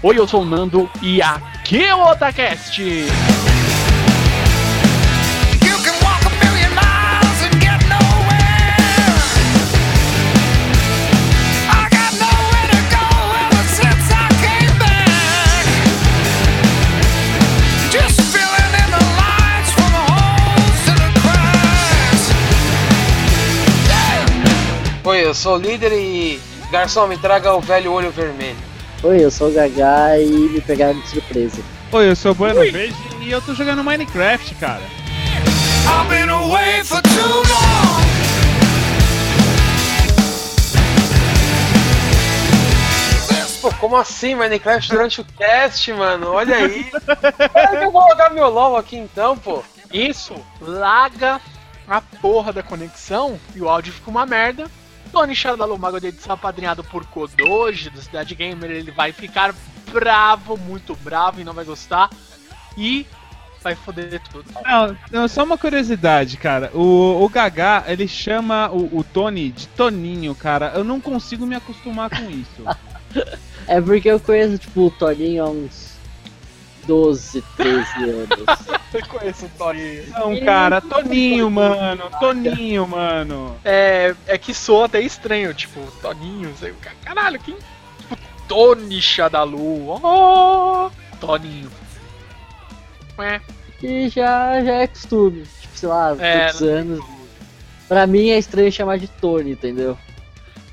Oi, eu sou o Nando e aqui é o Otacast. You can walk a million miles and get nowhere. I got nowhere to go ever since I came back. Just filling in the lines from the holes to the cracks. Oi, eu sou o líder e. Garçom, me traga o velho olho vermelho. Oi, eu sou o Gagá e me pegaram de surpresa. Oi, eu sou o Bueno Verde e eu tô jogando Minecraft, cara. I've been away for too long. Pô, como assim Minecraft durante o cast, mano? Olha aí. Olha que eu vou logar meu LOL aqui então, pô. Isso laga a porra da conexão e o áudio fica uma merda. Tony Shadalumago, de edição apadrinhado por Kodoji, do Cidade Gamer, ele vai ficar bravo, muito bravo e não vai gostar. E vai foder tudo. Não, não, só uma curiosidade, cara. O, o Gagá, ele chama o, o Tony de Toninho, cara. Eu não consigo me acostumar com isso. É porque eu conheço, tipo, o Toninho há uns 12, 13 anos. Eu conheço o Tony. Não, cara, Toninho, mano. Toninho, mano. É, é que soa até estranho, tipo, Toninho, sei, caralho, quem? Tipo, Tony Shadalu, oh, Toninho. É, E já, já é costume. Tipo, sei lá, É, tantos anos. Pra mim é estranho chamar de Tony, entendeu?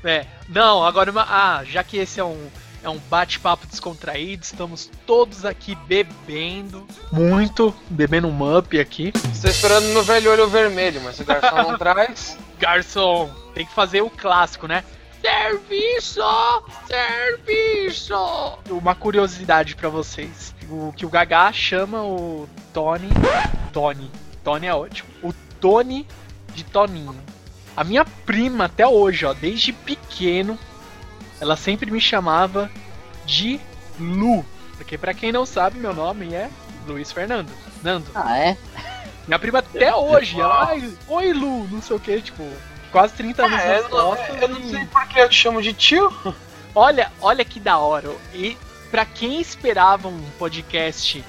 é. Não, agora, ah, já que esse é um, é um bate-papo descontraído, estamos todos aqui bebendo muito, bebendo um up aqui. Estou esperando no velho olho vermelho, mas o garçom não traz. Garçom, tem que fazer o clássico, né? Serviço! Serviço! Uma curiosidade pra vocês. O que o Gagá chama o Tony. Tony. Tony é ótimo. O Tony de Toninho. A minha prima, até hoje, ó, desde pequeno, ela sempre me chamava de Lu. Porque pra quem não sabe, meu nome é Luiz Fernando. Nando. Ah, é? Minha prima até hoje, ela, ai, oi Lu, não sei o que, tipo, quase 30 anos É, nas eu, não, costas eu não e- sei por que eu te chamo de tio. Olha, olha que da hora. E pra quem esperava um podcast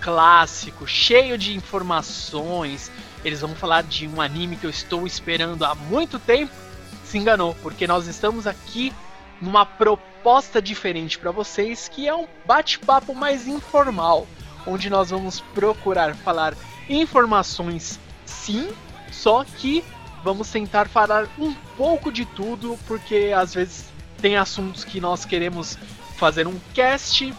clássico, cheio de informações, eles vão falar de um anime que eu estou esperando há muito tempo, se enganou, porque nós estamos aqui numa proposta diferente pra vocês, que é um bate-papo mais informal, onde nós vamos procurar falar informações sim, só que vamos tentar falar um pouco de tudo, porque às vezes tem assuntos que nós queremos fazer um cast,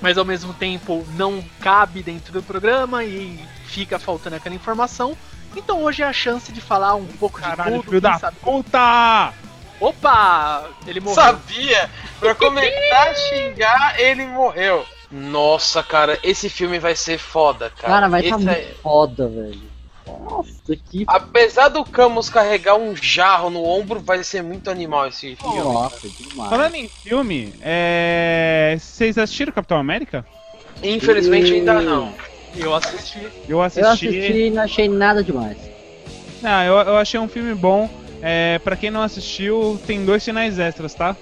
mas ao mesmo tempo não cabe dentro do programa e fica faltando aquela informação. Então hoje é a chance de falar um pouco Caralho, de tudo. filho da sabe- puta! Opa! Ele morreu. Sabia? Pra começar a xingar, ele morreu. Nossa, cara, esse filme vai ser foda, cara. Cara, vai tá Esse muito aí- foda, velho. Nossa, que. Apesar do Camus carregar um jarro no ombro, vai ser muito animal esse filme. Nossa, demais. Falando em filme, é... vocês assistiram Capitão América? Infelizmente ainda não. Eu assisti. Eu assisti. Eu assisti e não achei nada demais. Não, eu, eu achei um filme bom. É, pra quem não assistiu, tem dois finais extras, tá?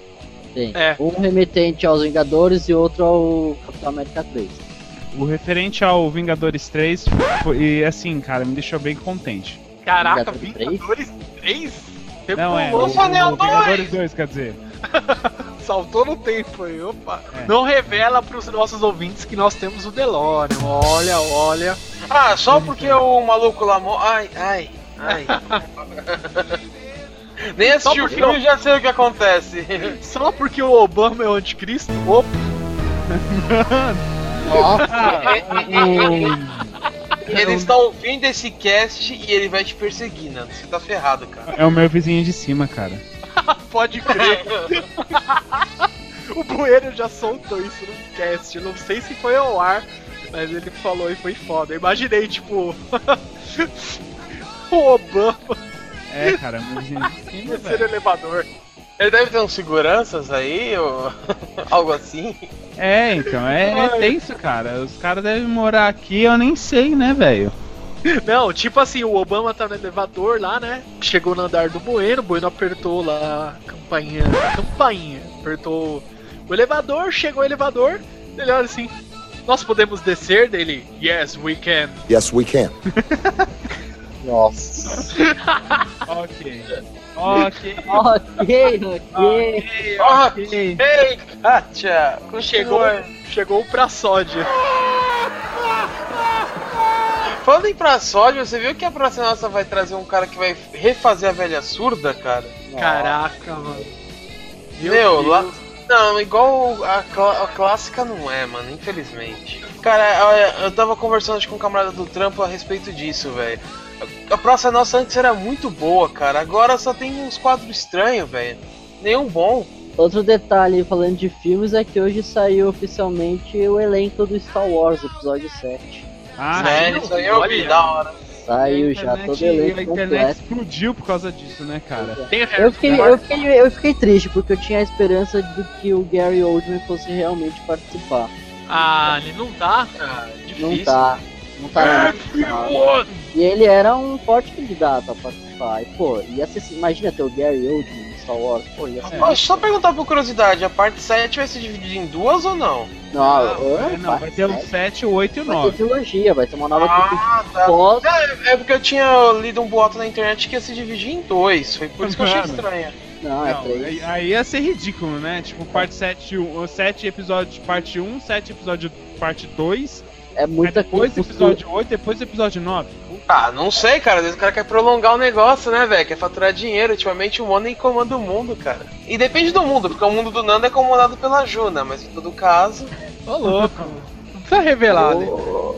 Tem. É. Um remetente aos Vingadores e outro ao Capitão América 3. O referente ao Vingadores 3, foi, e assim, cara, me deixou bem contente. Caraca, Vingadores Vingadores 3? Você Não, é. O, o, Vingadores 2, quer dizer. saltou no tempo aí, opa. É. Não revela pros nossos ouvintes que nós temos o DeLorean. Olha, olha. Ah, só porque o maluco lá. Ai, ai, ai. Nem assisti o filme eu- e já sei o que acontece. Só porque o Obama é o anticristo? Opa, Ele está ouvindo esse cast e ele vai te perseguir, Nando. Você tá ferrado, cara. É o meu vizinho de cima, cara. pode crer. o Bueiro já soltou isso no cast. Não sei se foi ao ar, mas ele falou e foi foda. Eu imaginei, tipo. o Obama É, cara, no velho. elevador. Ele deve ter uns seguranças aí, ou algo assim. É, então, é, é tenso, cara. Os caras devem morar aqui, eu nem sei, né, velho? Não, tipo assim, o Obama tá no elevador lá, né? Chegou no andar do Bueno, o Bueno apertou lá a campainha. A campainha. Apertou o elevador, chegou o elevador, ele olha assim. Nós podemos descer dele? Yes, we can. Yes, we can. Nossa. Ok. Ok. ok, ok. Ok, Ei, Kátia! Chegou, chegou o pra sódia. Falando em pra sódio, você viu que a Praça Nossa vai trazer um cara que vai refazer a velha surda, cara? Caraca, mano. Meu, Deus. lá. Não, igual a, clá- a clássica não é, mano, infelizmente. Cara, olha, eu tava conversando com um camarada do trampo a respeito disso, velho. A- Praça Nossa antes era muito boa, cara. Agora só tem uns quadros estranhos, velho. Nenhum bom. Outro detalhe falando de filmes é que hoje saiu oficialmente o elenco do Star Wars, episódio 7. Ah, sim, Isso aí eu vi, olha. da hora. Saiu já todo elenco A internet completo. explodiu por causa disso, né, cara? O Eu fiquei, eu, fiquei, eu fiquei triste, porque eu tinha a esperança de que o Gary Oldman fosse realmente participar. Ah, ele não tá? Ah, Difícil. Não tá. Não tá. não. E ele era um forte candidato a participar. E, pô, ia ser, imagina ter o Gary Oldman no Star Wars. Pô, ia ser. Só perguntar por curiosidade, a parte 7 vai ser dividida em duas ou não? Não, É, é, não, vai ter o 7, o 8 e o vai ter 9. trilogia, vai ter uma nova Ah, tá. pós. É, é porque eu tinha lido um boato na internet que ia se dividir em dois. Foi por isso que eu achei estranho. Não, é Não, três. aí, aí ia ser ridículo, né? Tipo, parte 7, 7 episódio parte 1, 7 episódio parte 2, É muita depois coisa. episódio 8, depois episódio 9. Ah, não sei, cara. Às vezes o cara quer prolongar o negócio, né, velho? Quer faturar dinheiro. Ultimamente o Money comanda o mundo, cara. E depende do mundo, porque o mundo do Nando é comandado pela Juna, mas em todo caso. Ô, louco. Não precisa revelar, né? Ô,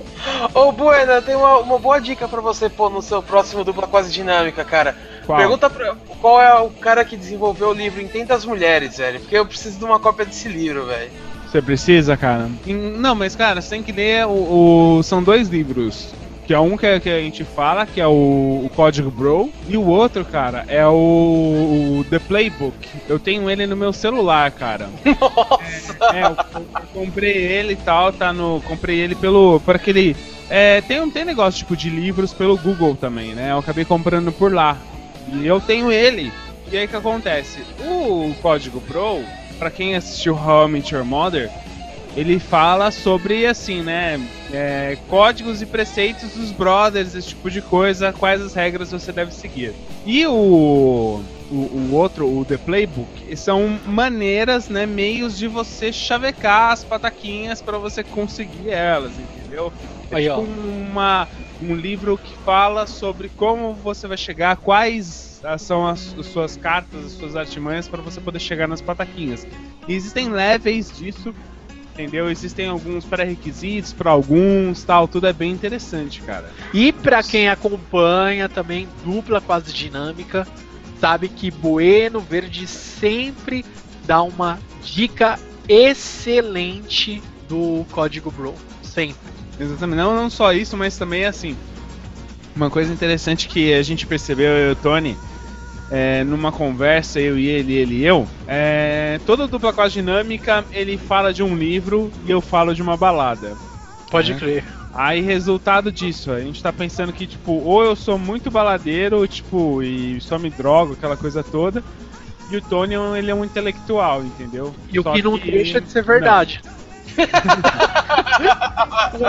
ô Buena, tem uma, uma boa dica pra você pôr no seu próximo dupla quase dinâmica, cara. Qual? Pergunta pra, qual é o cara que desenvolveu o livro Entenda as Mulheres, velho. Porque eu preciso de uma cópia desse livro, velho. Você precisa, cara? Não, mas cara, você tem que ler o, o- São dois livros. Que é um que, que a gente fala, que é o, o Código Bro, e o outro, cara, é o, o The Playbook. Eu tenho ele no meu celular, cara. Nossa! É, eu, eu comprei ele e tal, tá no. Comprei ele pelo. por aquele. É, tem, um- tem negócio tipo de livros pelo Google também, né? Eu acabei comprando por lá. E eu tenho ele. E aí o que acontece? O Código Pro, pra quem assistiu How I Met Your Mother, ele fala sobre assim, né? é, códigos e preceitos dos brothers, esse tipo de coisa, quais as regras você deve seguir. E o, o, o outro, o The Playbook, são maneiras, né, meios de você chavecar as pataquinhas para você conseguir elas, entendeu? É Aí, tipo uma, um livro que fala sobre como você vai chegar, quais ah, são as, as suas cartas, as suas artimanhas para você poder chegar nas pataquinhas. E existem levels disso, entendeu? Existem alguns pré-requisitos para alguns, tal, tudo é bem interessante, cara. E pra quem acompanha também dupla quase dinâmica, sabe que Bueno Verde sempre dá uma dica excelente do código Bro. Sempre. Exatamente. Não, não só isso, mas também assim. Uma coisa interessante que a gente percebeu, eu e o Tony, é, numa conversa, eu e ele, ele e eu, é, toda dupla quase dinâmica, ele fala de um livro e eu falo de uma balada. Pode É. crer. Aí, resultado disso, a gente tá pensando que, tipo, ou eu sou muito baladeiro, tipo, e só me drogo, aquela coisa toda. E o Tony, ele é um intelectual, entendeu? E o Só que não deixa de ser verdade. Não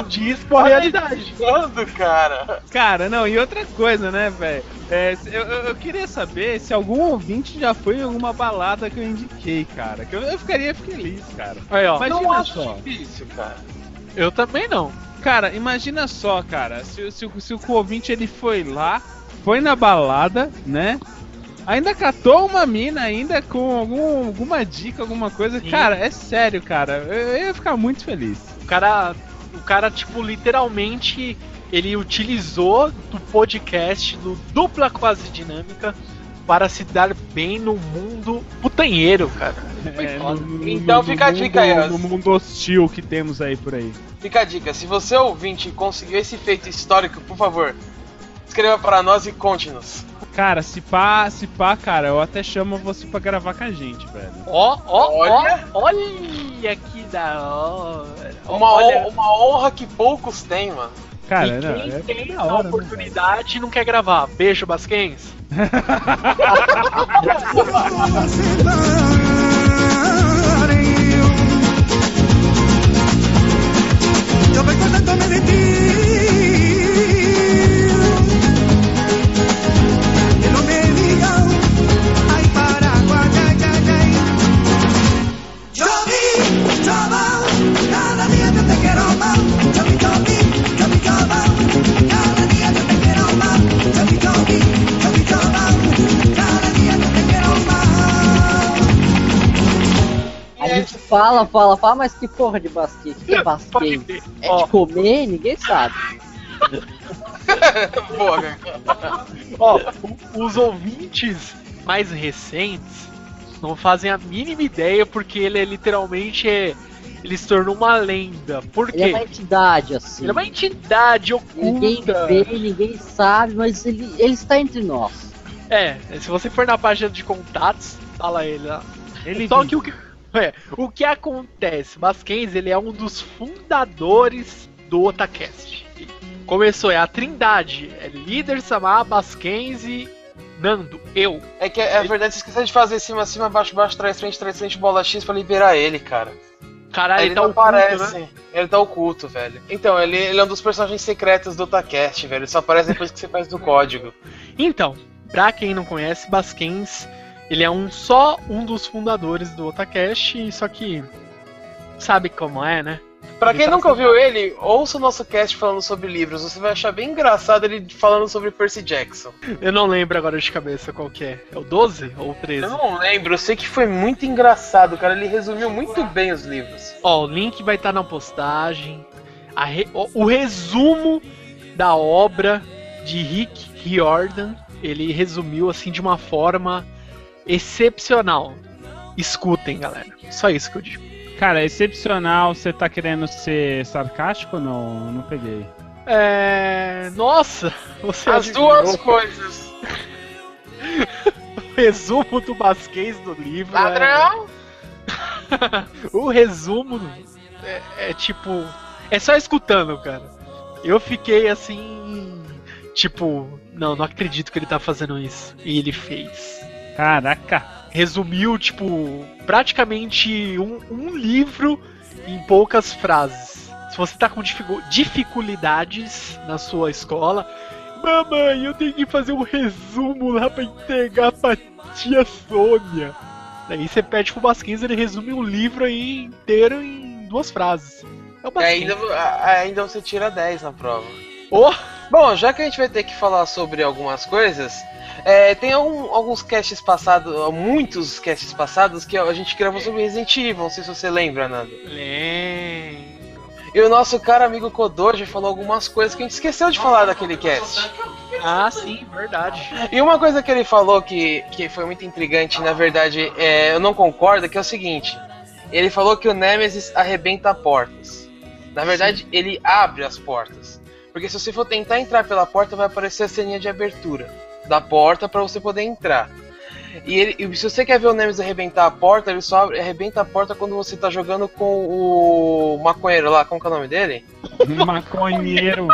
diz com a realidade. Quando, cara? Cara, não, e outra coisa, né, velho? É, eu, eu- queria saber se algum ouvinte já foi em alguma balada que eu indiquei, cara. Que eu, eu ficaria feliz, cara. Aí, ó. Imagina não acho só. difícil, cara. Eu também não. Cara, imagina só, cara, se, se, se o ouvinte ele foi lá, foi na balada, né? Ainda catou uma mina ainda com algum, alguma dica, alguma coisa. Sim. Cara, é sério, cara. Eu, eu ia ficar muito feliz. O cara, o cara, tipo, literalmente, ele utilizou do podcast, do dupla quase dinâmica, para se dar bem no mundo putanheiro, cara. É, foda. Então fica a dica aí, mundo, ó. No mundo hostil que temos aí por aí. Fica a dica, se você ouvinte conseguiu esse feito histórico, por favor, escreva para nós e conte-nos. Cara, se pá, se pá, cara, eu até chamo você pra gravar com a gente, velho. Ó, ó, Olha. ó, olha que da hora. Uma, olha, hon- uma honra que poucos têm, mano. Cara, e não, quem é tem a hora, né, oportunidade e não quer gravar. Beijo, Basquens. Yo fala, fala, fala, mas que porra de basquete? Que é basquete? É de comer? Ninguém sabe. Cara. Ó, os ouvintes mais recentes não fazem a mínima ideia porque ele é literalmente é, ele se tornou uma lenda. Por Ele é uma quê? entidade, assim. Ele é uma entidade Ninguém oculta. vê, ninguém sabe, mas ele, ele está entre nós. É, se você for na página de contatos, fala ele lá. Ele Só que o que, é, o que acontece? Basquens, ele é um dos fundadores do Otacast. Começou, é a trindade. É líder, Samar, Basquens e Nando, eu. É que é verdade, você esqueceu de fazer cima, cima, baixo, baixo, trás, frente, trás, frente, bola X pra liberar ele, cara. Caralho, ele ele tá não oculto, aparece. né? Ele tá oculto, velho. Então, ele, ele é um dos personagens secretos do Otacast, velho. Ele só aparece depois que você faz do código. Então, pra quem não conhece, Basquens, ele é um só um dos fundadores do Otacast, só que sabe como é, né? Pra quem tá nunca ouviu ele, ouça o nosso cast falando sobre livros. Você vai achar bem engraçado ele falando sobre Percy Jackson. Eu não lembro agora de cabeça qual que é. É o 12 ou o 13? Eu não lembro, eu sei que foi muito engraçado, cara. Ele resumiu muito bem os livros. Ó, o link vai estar na postagem. Re- o resumo da obra de Rick Riordan, ele resumiu assim de uma forma excepcional. Escutem, galera. Só isso que eu digo. Cara, excepcional, você tá querendo ser sarcástico ou não? Não peguei. É. Nossa! Você As adivinhou. duas coisas. O resumo do Basquês do livro. é- Ladrão! o resumo é, é tipo. É só escutando, cara. Eu fiquei assim. Tipo, não, não acredito que ele tá fazendo isso. E ele fez. Caraca. Resumiu, tipo, praticamente um, um livro em poucas frases. Se você tá com dificu- dificuldades na sua escola, mamãe, eu tenho que fazer um resumo lá pra entregar pra tia Sônia. Daí você pede pro Basquins, ele resume um livro aí inteiro em duas frases. É o E Basquins. ainda, ainda você tira 10 na prova. Oh! Bom, já que a gente vai ter que falar sobre algumas coisas, é, tem algum- alguns casts passados, muitos casts passados, que a gente gravou sobre Resident Evil, não sei se você lembra, Nando. Lembro. E o nosso cara amigo Kodoji falou algumas coisas que a gente esqueceu de falar daquele cast. Ah, sim, verdade. E uma coisa que ele falou que, que foi muito intrigante, na verdade, é, eu não concordo, que é o seguinte. Ele falou que o Nemesis arrebenta portas. Na verdade, ele abre as portas. Porque se você for tentar entrar pela porta, vai aparecer a ceninha de abertura da porta para você poder entrar. E, ele, e se você quer ver o Nemesis arrebentar a porta, ele só abre- arrebenta a porta quando você tá jogando com o maconheiro lá, como que é o nome dele? Maconheiro.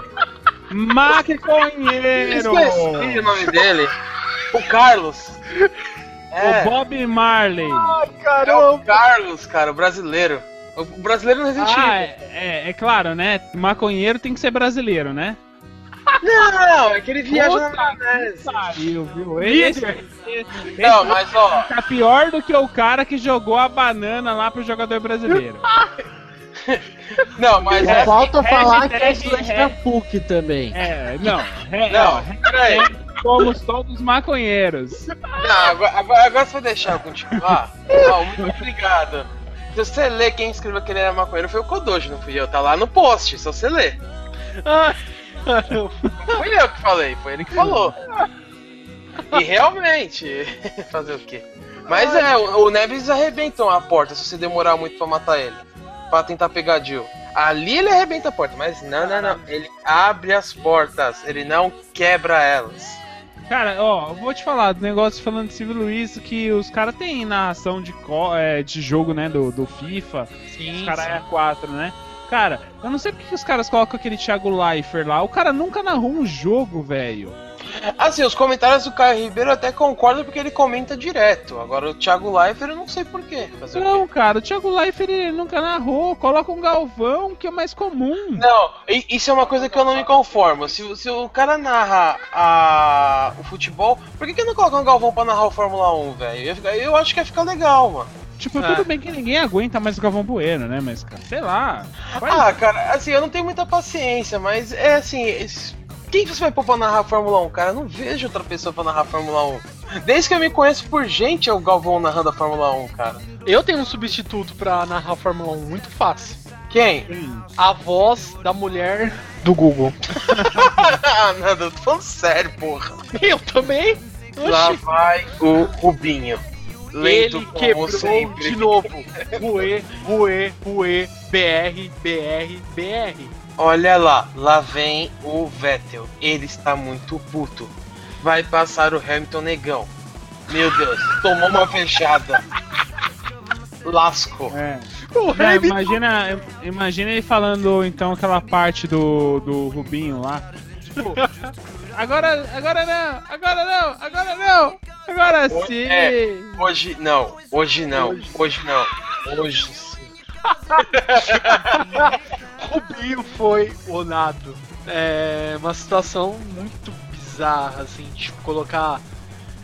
Maconheiro. Esqueci o nome dele. O Carlos. É, O Bob Marley. é o Carlos, cara, o brasileiro. O brasileiro não existe. Ah, é, é, é claro, né? Maconheiro tem que ser brasileiro, né? Não, é que ele viaja na maionese. Pariu, viu? Esse, esse Não, mas ó, tá pior do que o cara que jogou a banana lá pro jogador brasileiro. não, mas é. falta falar que é da PUC também. É, não. É, Não, ó, peraí. somos todos maconheiros. Não, agora, agora, agora você vai deixar eu continuar? Ó, muito obrigado. Se você ler quem escreveu que ele era maconheiro foi o Kodoji, não fui eu. Tá lá no post, só você ler. Ai, caramba. Fui eu que falei, foi ele que falou. E realmente, fazer o quê? Mas é, o, o Neves arrebentou a porta se você demorar muito pra matar ele. Pra tentar pegar a Jill. Ali ele arrebenta a porta, mas não, não, não. Ele abre as portas, ele não quebra elas. Cara, ó, eu vou te falar do negócio falando de Silvio Luiz, que os caras têm narração de, co- é, de jogo, né, do, do FIFA, Sim, os caras é 4, né? Cara, eu não sei porque que os caras colocam aquele Thiago Leifert lá, o cara nunca narrou um jogo, velho. Assim, os comentários do Caio Ribeiro eu até concordo porque ele comenta direto. Agora o Thiago Leifert eu não sei porquê. Não, cara, o Thiago Leifert ele nunca narrou, coloca um Galvão, que é mais comum. Não, isso é uma coisa que eu não me conformo. Se, se o cara narra a, o futebol, por que, que não coloca um Galvão pra narrar o Fórmula 1, velho? Eu, eu acho que ia ficar legal, mano. Tipo, É. tudo bem que ninguém aguenta mais o Galvão Bueno, né? Mas, cara, sei lá. faz- Ah, cara, assim, eu não tenho muita paciência, mas é assim. Quem você vai pôr pra narrar a Fórmula 1, cara? Eu não vejo outra pessoa pra narrar a Fórmula 1. Desde que eu me conheço por gente, é o Galvão narrando a Fórmula 1, cara. Eu tenho um substituto pra narrar a Fórmula 1 muito fácil. Quem? A voz da mulher do Google. ah, nada, eu tô falando sério, porra. Eu também. Lá Oxi. vai o Rubinho. Lento Ele quebrou sempre. de novo. Rue, Rue, Rue, BR, BR, BR. Olha lá, lá vem o Vettel. Ele está muito puto. Vai passar o Hamilton negão. Meu Deus, tomou uma fechada. Lasco. É. Não, imagina, imagina ele falando então aquela parte do, do Rubinho lá. Agora, agora não, agora não, agora não, agora sim. é. Hoje não, hoje não, hoje não. Hoje sim. Rubinho foi onado. É uma situação muito bizarra, assim, tipo, colocar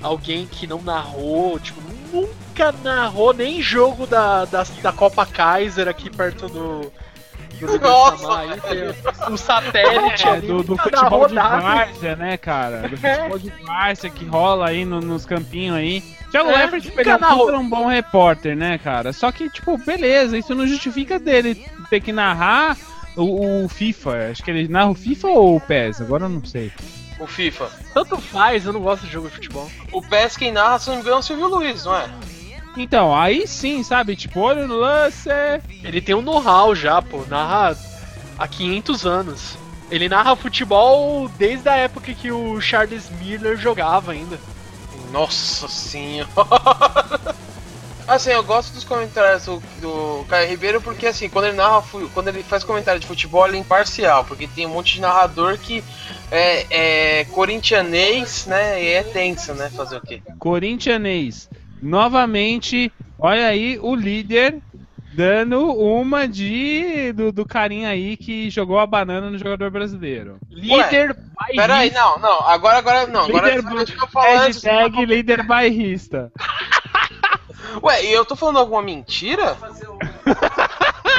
alguém que não narrou, tipo, nunca narrou nem jogo da, da, da Copa Kaiser aqui perto do. Do Nossa, aí, tem o satélite É, ali, do, do futebol de várzea, né, cara? Do futebol de várzea que rola aí no- nos campinhos aí. Thiago É, Leifert, é um um bom repórter, né, cara? Só que, tipo, beleza, isso não justifica dele ter que narrar o, o FIFA. Acho que ele narra o FIFA ou o PES, agora eu não sei. O FIFA. Tanto faz, eu não gosto de jogo de futebol. O PES quem narra, se não me engano, é o Silvio Luiz, não é? Então, aí sim, sabe? Tipo, olho no lance. Ele tem um know-how já, pô, narra há 500 anos. Ele narra futebol desde a época que o Charles Miller jogava ainda. Nossa senhora. Assim, eu gosto dos comentários do, do Caio Ribeiro porque assim, quando ele narra, quando ele faz comentário de futebol, ele é imparcial, porque tem um monte de narrador que é, é corintianês, né? E é tenso, né? Fazer o quê? Corinthianês. Novamente, olha aí o líder dando uma de do, do carinha aí que jogou a banana no jogador brasileiro. Líder Pera aí, bairrista. não, não, agora, agora, não, agora Líder deixa eu falar antes. Hashtag líder bairrista. Ué, e eu tô falando alguma mentira?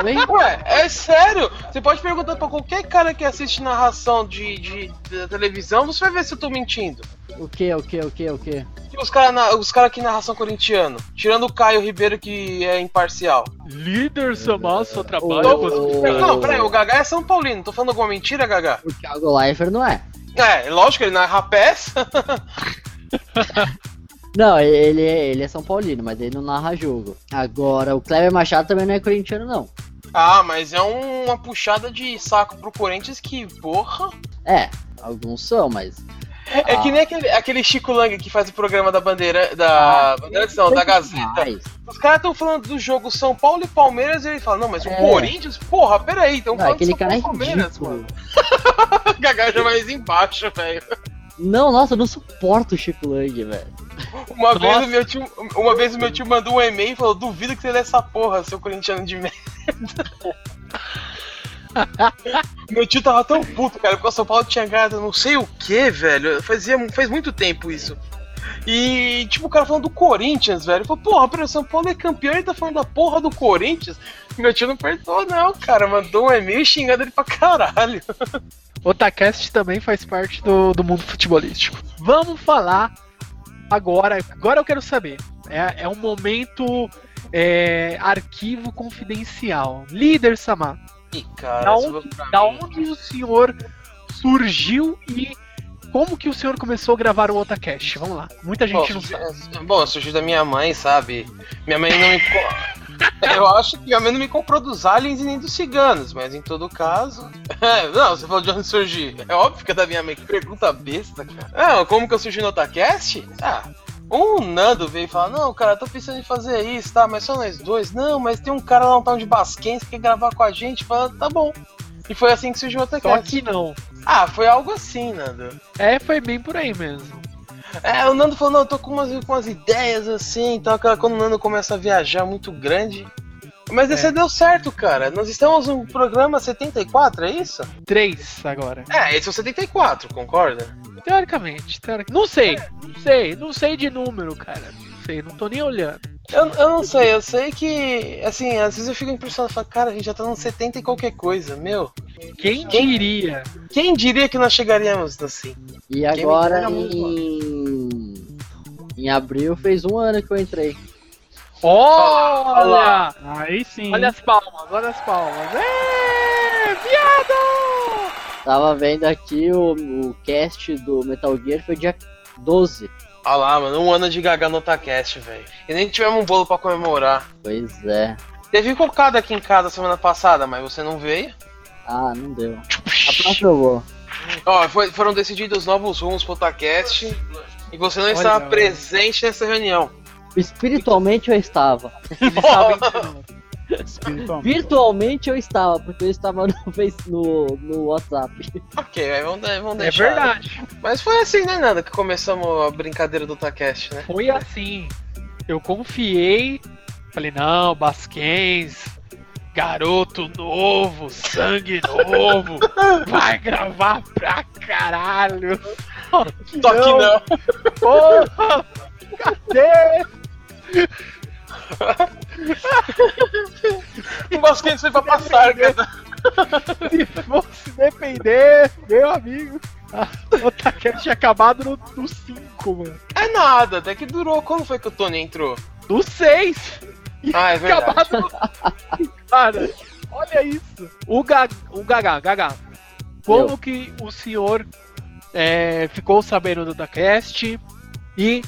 Ué, é sério? Você pode perguntar pra qualquer cara que assiste narração de, de, de televisão, você vai ver se eu tô mentindo. O que, o que, o que, o que? Os caras os cara que narração corintiano, tirando o Caio Ribeiro que é imparcial. Líder Samal só trabalha as ô, coisas. Não, peraí, o Gagá é São Paulino, tô falando alguma mentira, Gagá? O Thiago Leifert não é. É, lógico, ele narra pés. Não, ele, é- ele é São Paulino, mas ele não narra jogo. Agora, o Kleber Machado também não é corintiano, não. Ah, mas é um- uma puxada de saco pro Corinthians que, porra. É, alguns são, mas. É que nem aquele, aquele Chico Lang que faz o programa da bandeira. Da. bandeira não, da Gazeta. Os caras estão falando do jogo São Paulo e Palmeiras e ele fala, não, mas o É. Corinthians, porra, peraí, então falando aquele São cara é Paulo e Palmeiras, mano. Gagá já mais embaixo, velho. Não, nossa, eu não suporto o Chico Lang, velho. Uma vez, o meu tio, uma vez o meu tio mandou um e-mail e falou: duvido que você lê essa porra, seu corintiano de merda. meu tio tava tão puto, cara, porque o São Paulo tinha ganhado não sei o que, velho. Fazia, faz muito tempo isso. E, tipo, o cara falando do Corinthians, velho. Falou, porra, pera, o São Paulo é campeão e tá falando da porra do Corinthians. Meu tio não perdoou, não, cara. Mandou um e-mail xingando ele pra caralho. Otacast também faz parte do, do mundo futebolístico. Vamos falar agora. Agora eu quero saber. É, é um momento é, arquivo confidencial. Líder Samar, Ih, cara, Da onde- da onde o senhor surgiu e como que o senhor começou a gravar o Otacast? Vamos lá. Muita gente Bom, não sabe. surgiu- Bom, surgiu da minha mãe, sabe? Minha mãe não me. Eu acho que minha mãe não me comprou dos aliens e nem dos ciganos, mas em todo caso. não, você falou de onde surgir. É óbvio que é da minha mãe. Que pergunta besta, cara. Ah, como que eu surgi no Otacast? Ah. O Nando veio e falou: Não, cara, tô pensando em fazer isso, tá? Mas só nós dois. Não, mas tem um cara lá, um tal de Basquens, que quer gravar com a gente. Fala, tá bom. E foi assim que surgiu o Só Otacast. que não. Ah, foi algo assim, Nando. É, foi bem por aí mesmo. É, o Nando falou, não, eu tô com umas, com umas ideias assim, então quando o Nando começa a viajar muito grande. Mas É. esse deu certo, cara. Nós estamos no programa 74, é isso? Três agora. É, esse é o 74, concorda? Teoricamente, teoricamente. Não sei, não sei, não sei de número, cara. Não sei, não tô nem olhando. Eu, eu não sei, eu sei que, assim, às vezes eu fico impressionado, falo, cara, a gente já tá no 70 e qualquer coisa, meu. Quem Quem- diria? Quem diria que nós chegaríamos assim? E agora em. Em abril fez um ano que eu entrei. Olha! Aí sim. Olha as palmas, olha as palmas. É, viado! Tava vendo aqui o, o cast do Metal Gear foi dia 12. Olha lá, mano, um ano de Gaga no Otacast, velho. E nem tivemos um bolo pra comemorar. Pois é. Teve cocada aqui em casa semana passada, mas você não veio. Ah, não deu. A próxima eu vou. Ó, foi- foram decididos novos rumos pro Otacast e você não Olha, estava presente nessa reunião. Espiritualmente eu estava. Eles estavam ensinando. Virtualmente eu estava, porque eu estava no, Face, no, no WhatsApp. Ok, aí vamos, vamos É deixar. verdade. Mas foi assim, né, Nada, que começamos a brincadeira do Otacast, né? Foi assim. Eu confiei. Falei, não, Basquens, garoto novo, sangue novo, vai gravar pra caralho. Só que não. Porra! Cadê? O Basquete foi pra passar, cara. Se fosse depender, meu amigo. O Takeshi tinha acabado no 5, mano. É nada, até que durou. Quando foi que o Tony entrou? No 6. Ah, é verdade. Acabado no... Cara, olha isso. O, Ga... o Gaga, Gaga. Como Eu. que o senhor é, ficou sabendo do Dacast e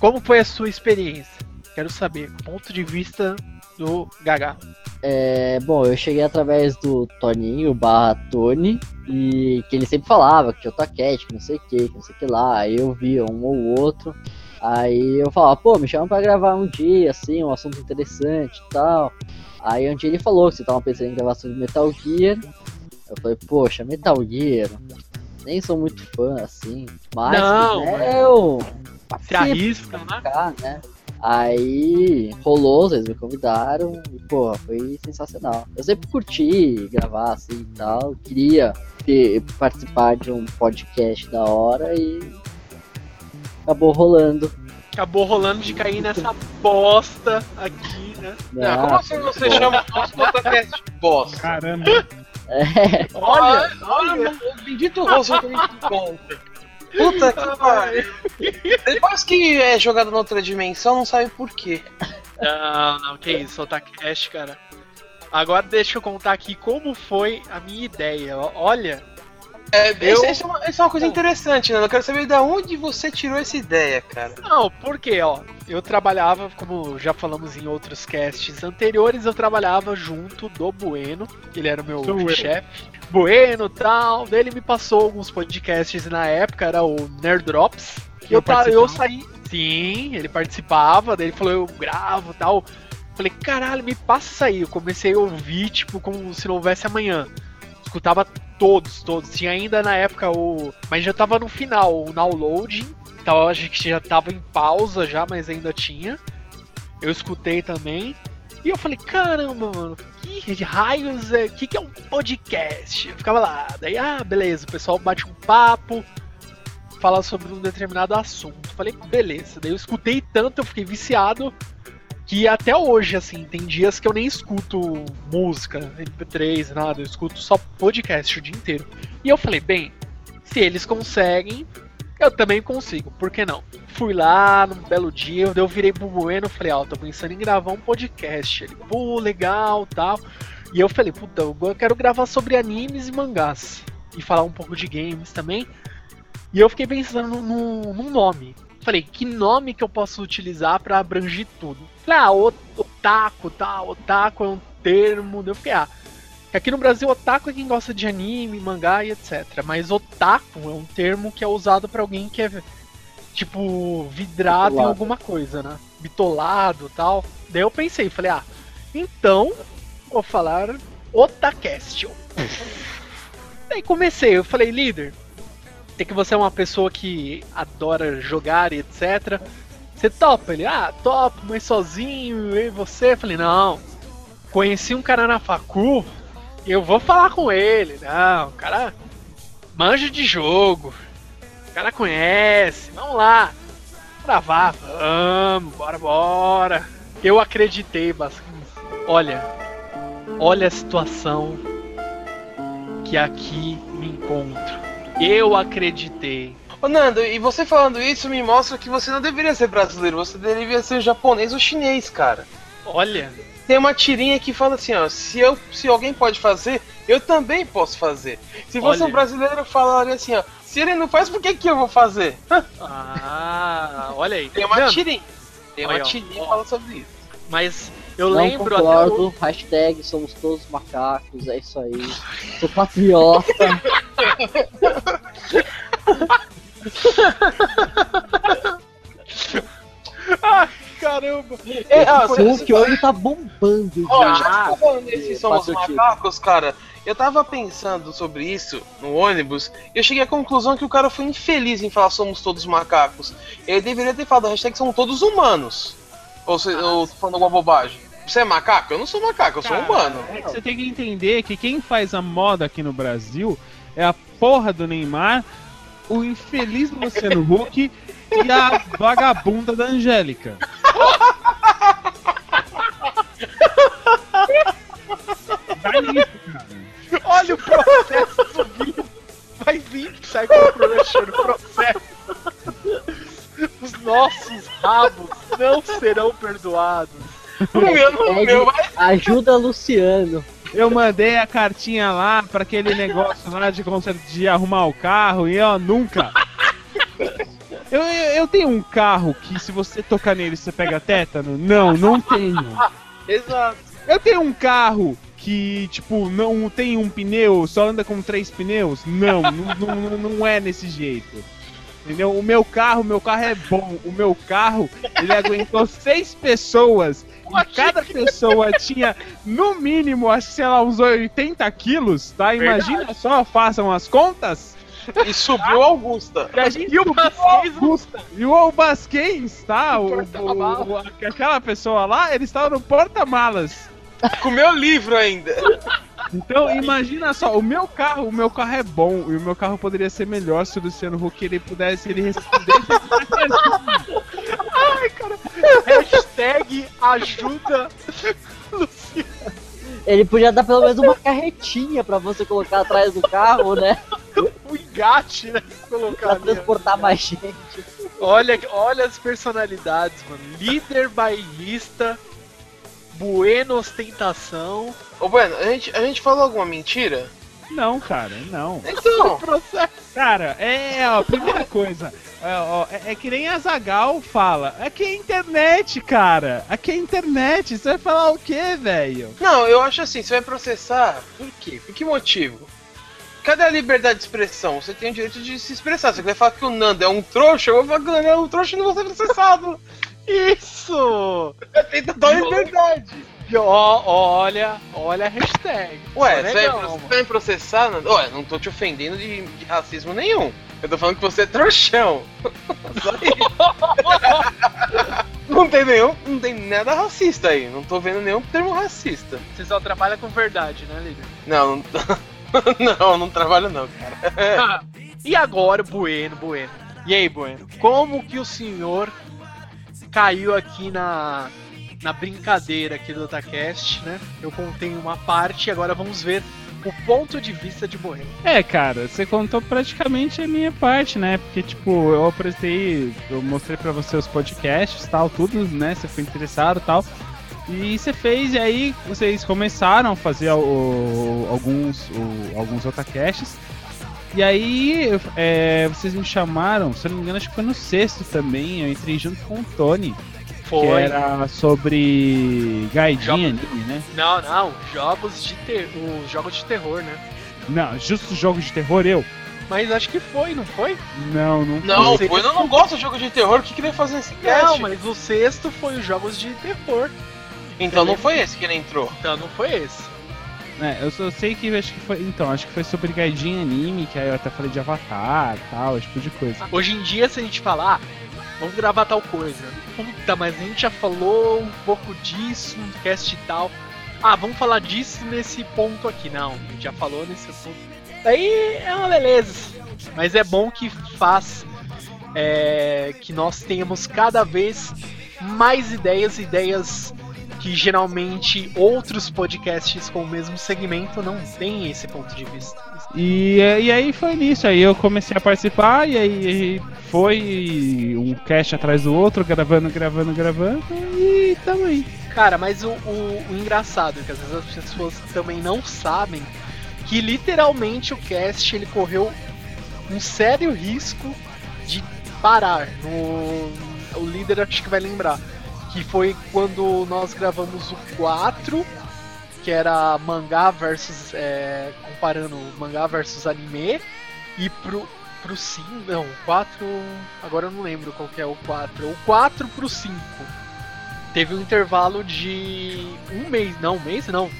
como foi a sua experiência? Quero saber, ponto de vista do Gaga. É, bom, eu cheguei através do Toninho barra Tony, e que ele sempre falava que tinha Otacast, que não sei o que, que não sei o que lá. Aí eu via um ou outro. Aí eu falava, pô, me chama pra gravar um dia, assim, um assunto interessante e tal. Aí um dia ele falou que você tava pensando em gravar sobre Metal Gear. Eu falei, poxa, Metal Gear. Nem sou muito fã, assim. Mas Não, é, eu Se arrisca, né? né? Aí rolou, vocês me convidaram e, pô, foi sensacional. Eu sempre curti gravar assim e tal, queria ter- participar de um podcast da hora e acabou rolando. Acabou rolando de cair nessa bosta aqui, né? Ah, como assim você pô. chama o nosso Otacast de bosta? Caramba. É, Olha, olha, mano, o bendito rosto que a gente encontra. Puta que pariu. Depois que é jogado na outra dimensão, não sabe por quê. Não, não, que isso, Otacast, cara. Agora deixa eu contar aqui como foi a minha ideia. Olha, É, Eu- isso, isso é uma, isso é uma coisa interessante, né? Eu quero saber de onde você tirou essa ideia, cara. não, por quê, ó? Eu trabalhava, como já falamos em outros casts anteriores, eu trabalhava junto do Bueno, ele era o meu Sou eu. chefe. Bueno tal, ele me passou alguns podcasts na época, era o Nerd Drops. E eu, Eu saí. Sim, ele participava, daí ele falou, eu gravo tal. Falei, caralho, me passa isso aí. Eu comecei a ouvir, tipo, como se não houvesse amanhã. Escutava todos, todos. Tinha ainda na época o. Mas já tava no final, o downloading. Então acho que já tava em pausa já, mas ainda tinha. Eu escutei também. E eu falei, caramba, mano, que raios é. que, que é um podcast? Eu ficava lá, daí, ah, beleza, o pessoal bate um papo, fala sobre um determinado assunto. Falei, beleza. Daí eu escutei tanto, eu fiquei viciado. Que até hoje, assim, tem dias que eu nem escuto música, MP3, nada, eu escuto só podcast o dia inteiro. E eu falei, bem, se eles conseguem, eu também consigo, por que não? Fui lá num belo dia, eu virei pro Bueno falei, ó, tô pensando em gravar um podcast. Ele, pô, legal, tal. E eu falei, puta, eu quero gravar sobre animes e mangás. E falar um pouco de games também. E eu fiquei pensando num, num nome. Falei, que nome que eu posso utilizar pra abranger tudo? Falei, ah, otaku, tal, otaku é um termo. Eu fiquei, ah, aqui no Brasil otaku é quem gosta de anime, mangá e etc. Mas otaku é um termo que é usado pra alguém que é, tipo, vidrado em Bitolado. alguma coisa, né? Bitolado tal. Daí eu pensei, falei, ah, então vou falar Otacast. Daí comecei, eu falei, líder, tem que você é uma pessoa que adora jogar e etc. Você topa? Ele, ah, topo, mas sozinho, e você? Eu falei, não. Conheci um cara na facu, eu vou falar com ele. Não, o cara manja de jogo. O cara conhece, vamos lá. Gravar, vamos, bora, bora. Eu acreditei, bastante. Olha, olha a situação que aqui me encontro. Eu acreditei. Ô Nando, e você falando isso me mostra que você não deveria ser brasileiro, você deveria ser japonês ou chinês, cara. Olha, Tem uma tirinha que fala assim, ó, se, eu, se alguém pode fazer, eu também posso fazer. Se fosse Olha. um brasileiro, eu falaria assim, ó, se ele não faz, por que, que eu vou fazer? ah, olha aí. Tem uma Nando, tirinha. Tem uma tirinha que fala sobre isso. Mas eu Não lembro até concordo, o... hashtag somos todos macacos, é isso aí. Sou patriota. Ai, caramba. É, ó, cê- O cê- que hoje tá bombando Ó, já. já que tá falando desses somos macacos, cara, eu tava pensando sobre isso no ônibus e eu cheguei à conclusão que o cara foi infeliz em falar somos todos macacos. Ele deveria ter falado hashtag somos todos humanos. Ou, se, ou tô falando alguma bobagem. Você é macaco? Eu não sou macaco, eu sou Cara, humano. É que você tem que entender que quem faz a moda aqui no Brasil é a porra do Neymar, o infeliz Luciano Huck e a vagabunda da Angélica. Vai nisso, cara. Olha o processo vindo. Vai vir Psycho Crusher no processo. Os nossos rabos não serão perdoados. O meu, o meu vai. Ajuda Luciano. Eu mandei a cartinha lá pra aquele negócio lá de de arrumar o carro e ó, nunca. Eu, eu, eu tenho um carro que se você tocar nele você pega tétano? Não, não tenho. Exato. Eu tenho um carro que, tipo, não tem um pneu, só anda com três pneus? Não, não, não, não é nesse jeito. Entendeu? O meu carro, o meu carro é bom. O meu carro, ele aguentou seis pessoas. E cada pessoa tinha, no mínimo, sei lá, uns 80 quilos, tá? Imagina só, façam as contas. E subiu a Augusta. E, a gente E o o Augusta. E o Basquens, tá? O, o- o- aquela pessoa lá, ele estava no porta-malas. Com meu livro ainda. Então, imagina só, o meu carro, o meu carro é bom, e o meu carro poderia ser melhor se o Luciano Huck ele pudesse, ele respondesse. Hashtag ajuda Luciano. Ele podia dar pelo menos uma carretinha pra você colocar atrás do carro, né? O engate, né? Pra Colocar ali. transportar mais gente. Olha, olha as personalidades, mano. Líder bairrista, Bueno ostentação. Ô, Bueno, a gente, a gente falou alguma mentira? Não, cara, não. Então, Processo. Cara, é, ó, primeira coisa, É, ó, é- é que nem a Zagal fala. Aqui é internet, cara. Aqui é internet. Você vai falar o quê, velho? Não, eu acho assim, você vai processar. Por quê? Por que motivo? Cadê a liberdade de expressão? Você tem o direito de se expressar. Se você vai falar que o Nando é um trouxa, eu vou falar que o Nando é um trouxa e não vou ser processado. Isso! Tem total liberdade. Olha, olha a hashtag. Ué, é você vai, legal, você mano. vai me processar? Nando? Ué, não tô te ofendendo de, de racismo nenhum. Eu tô falando que você é trouxão. Só isso. não tem nenhum, não tem nada racista aí. Não tô vendo nenhum termo racista. Você só trabalha com verdade, né, líder? Não, não, não, não trabalho não, cara. e agora, Bueno, Bueno. E aí, Bueno? Como que o senhor caiu aqui na, na brincadeira aqui do Otacast, né? Eu contei uma parte e agora vamos ver o ponto de vista de Bueno. É, cara, você contou praticamente a minha parte, né? Porque, tipo, eu apresentei, eu mostrei pra você os podcasts tal, tudo, né? Você foi interessado tal. E você fez, e aí vocês começaram a fazer o- alguns, o- alguns otacasts. E aí é, vocês me chamaram, se eu não me engano, acho que foi no sexto também. Eu entrei junto com o Tony, que Foi. era sobre Gaidin Jogo- anime, né? Não, não, jogos de ter... os jogos de terror, né? Não, justo jogos de terror eu. Mas acho que foi, não foi? Não, não. Não, Você- pô, eu não gosto de jogo de terror. O que que ele ia fazer nesse cast? Não, mas o sexto foi os jogos de terror. Então não foi esse que ele entrou. Então não foi esse. É, eu só sei que acho que foi. Então, acho que foi sobre Gaidin anime, que aí eu até falei de Avatar e tal, esse tipo de coisa. Hoje em dia, se a gente falar, vamos gravar tal coisa. Puta, mas a gente já falou um pouco disso, um cast e tal. Ah, vamos falar disso nesse ponto aqui. Não, a gente já falou nesse ponto. Daí é uma beleza. Mas é bom que faz é, que nós tenhamos cada vez mais ideias, ideias que geralmente outros podcasts com o mesmo segmento não têm esse ponto de vista. E, é, e aí foi nisso, aí eu comecei a participar, e aí foi um cast atrás do outro, gravando, gravando, gravando, e tamo aí. Cara, mas o, o- o engraçado é que às vezes as pessoas também não sabem que literalmente o cast ele correu um sério risco de parar. No, o líder acho que vai lembrar. Que foi quando nós gravamos o 4, que era mangá versus. é, comparando mangá versus anime, e pro, pro 5. Não, o 4. Agora eu não lembro qual que é o 4. O 4 pro 5 teve um intervalo de um mês, não, um mês não.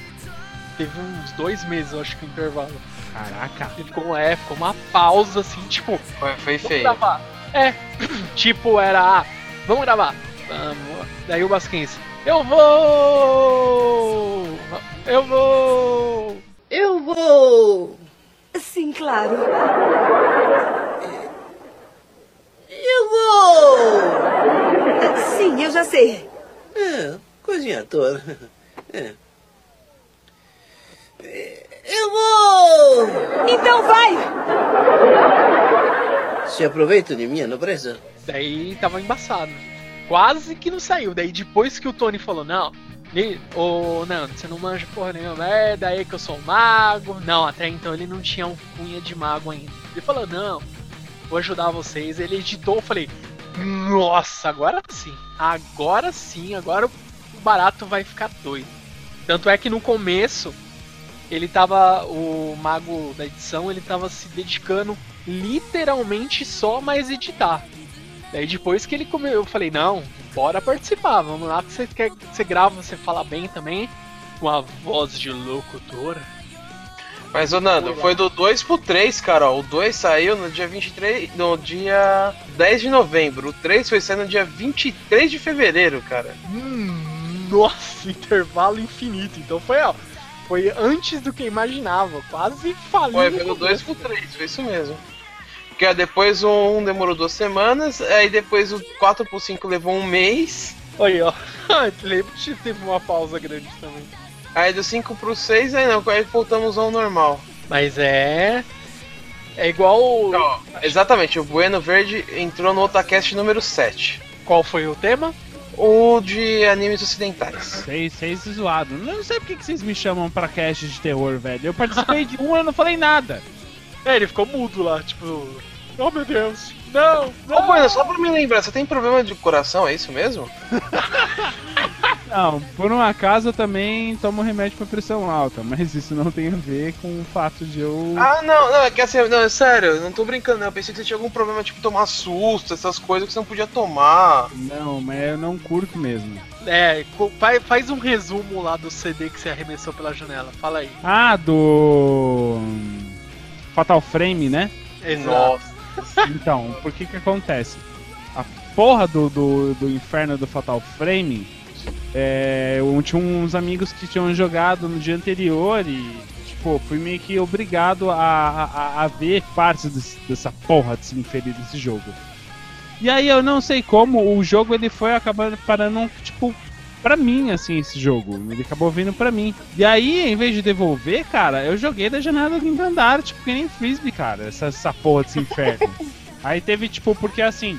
Teve uns dois meses, eu acho que o intervalo. Caraca. E ficou, é, ficou uma pausa assim, tipo, Foi, foi vamos feio. gravar. É, tipo, era, ah, vamos gravar. Vamos. Daí o Basquense, eu vou! Eu vou! Eu vou. Sim, claro. Eu vou. Sim, eu já sei. É, coisinha toda. É. Eu vou. Então vai! Se aproveita de minha nobreza. Daí tava embaçado. Quase que não saiu. Daí depois que o Tony falou, não, Ô Nando, você não manja porra nenhuma, é daí que eu sou um mago. Não, até então ele não tinha um cunha de mago ainda. Ele falou, não, vou ajudar vocês. Ele editou, eu falei, nossa, agora sim. Agora sim, agora o barato vai ficar doido. Tanto é que no começo, ele tava, o mago da edição, ele tava se dedicando literalmente só mais editar. Daí depois que ele comeu, eu falei, não, bora participar, vamos lá que você quer que você grava, você fala bem também, com a voz de locutora. Mas, ô Nando, foi do 2 pro 3, cara. ó. O 2 saiu no dia 23. No dia 10 de novembro. O 3 foi sair no dia 23 de fevereiro, cara. Hum, nossa, intervalo infinito. Então foi, ó, foi antes do que imaginava, quase faliu. Foi, começo. 2 pro 3, foi isso mesmo. Porque depois o 1 demorou duas semanas, aí depois o 4 pro 5 levou um mês, Aí, ó. Lembro que teve uma pausa grande também. aí do 5 pro 6, aí não, aí voltamos ao normal. Mas é. É igual. Ó, exatamente, o Bueno Verde entrou no Otacast número 7. Qual foi o tema? O de animes ocidentais. Vocês, vocês zoados. Não sei por que que vocês me chamam pra cast de terror, velho. Eu participei de um e eu não falei nada. É, ele ficou mudo lá, tipo. Oh meu Deus! Não! Ô, não. Bueno, só pra me lembrar, você tem problema de coração, é isso mesmo? Não, por um acaso eu também tomo remédio pra pressão alta, mas isso não tem a ver com o fato de eu. Ah, não, não, é que assim, não, é sério, eu não tô brincando, não. Eu pensei que você tinha algum problema, tipo, tomar susto, essas coisas que você não podia tomar. Não, mas eu não curto mesmo. É, faz, faz um resumo lá do CD que você arremessou pela janela. Fala aí. Ah, do. Fatal Frame, né? Exato. Então, por que que acontece? A porra do, do, do inferno do Fatal Frame, é, eu tinha uns amigos que tinham jogado no dia anterior e, tipo, fui meio que obrigado a, a, a ver partes desse- dessa porra desse infeliz desse jogo. E aí eu não sei como, o jogo ele foi acabando parando, tipo, pra mim, assim, esse jogo. Ele acabou vindo pra mim. E aí, em vez de devolver, cara, eu joguei da janela do quinto andar, tipo, que nem frisbee, cara, essa, essa porra desse inferno. aí teve, tipo, porque assim.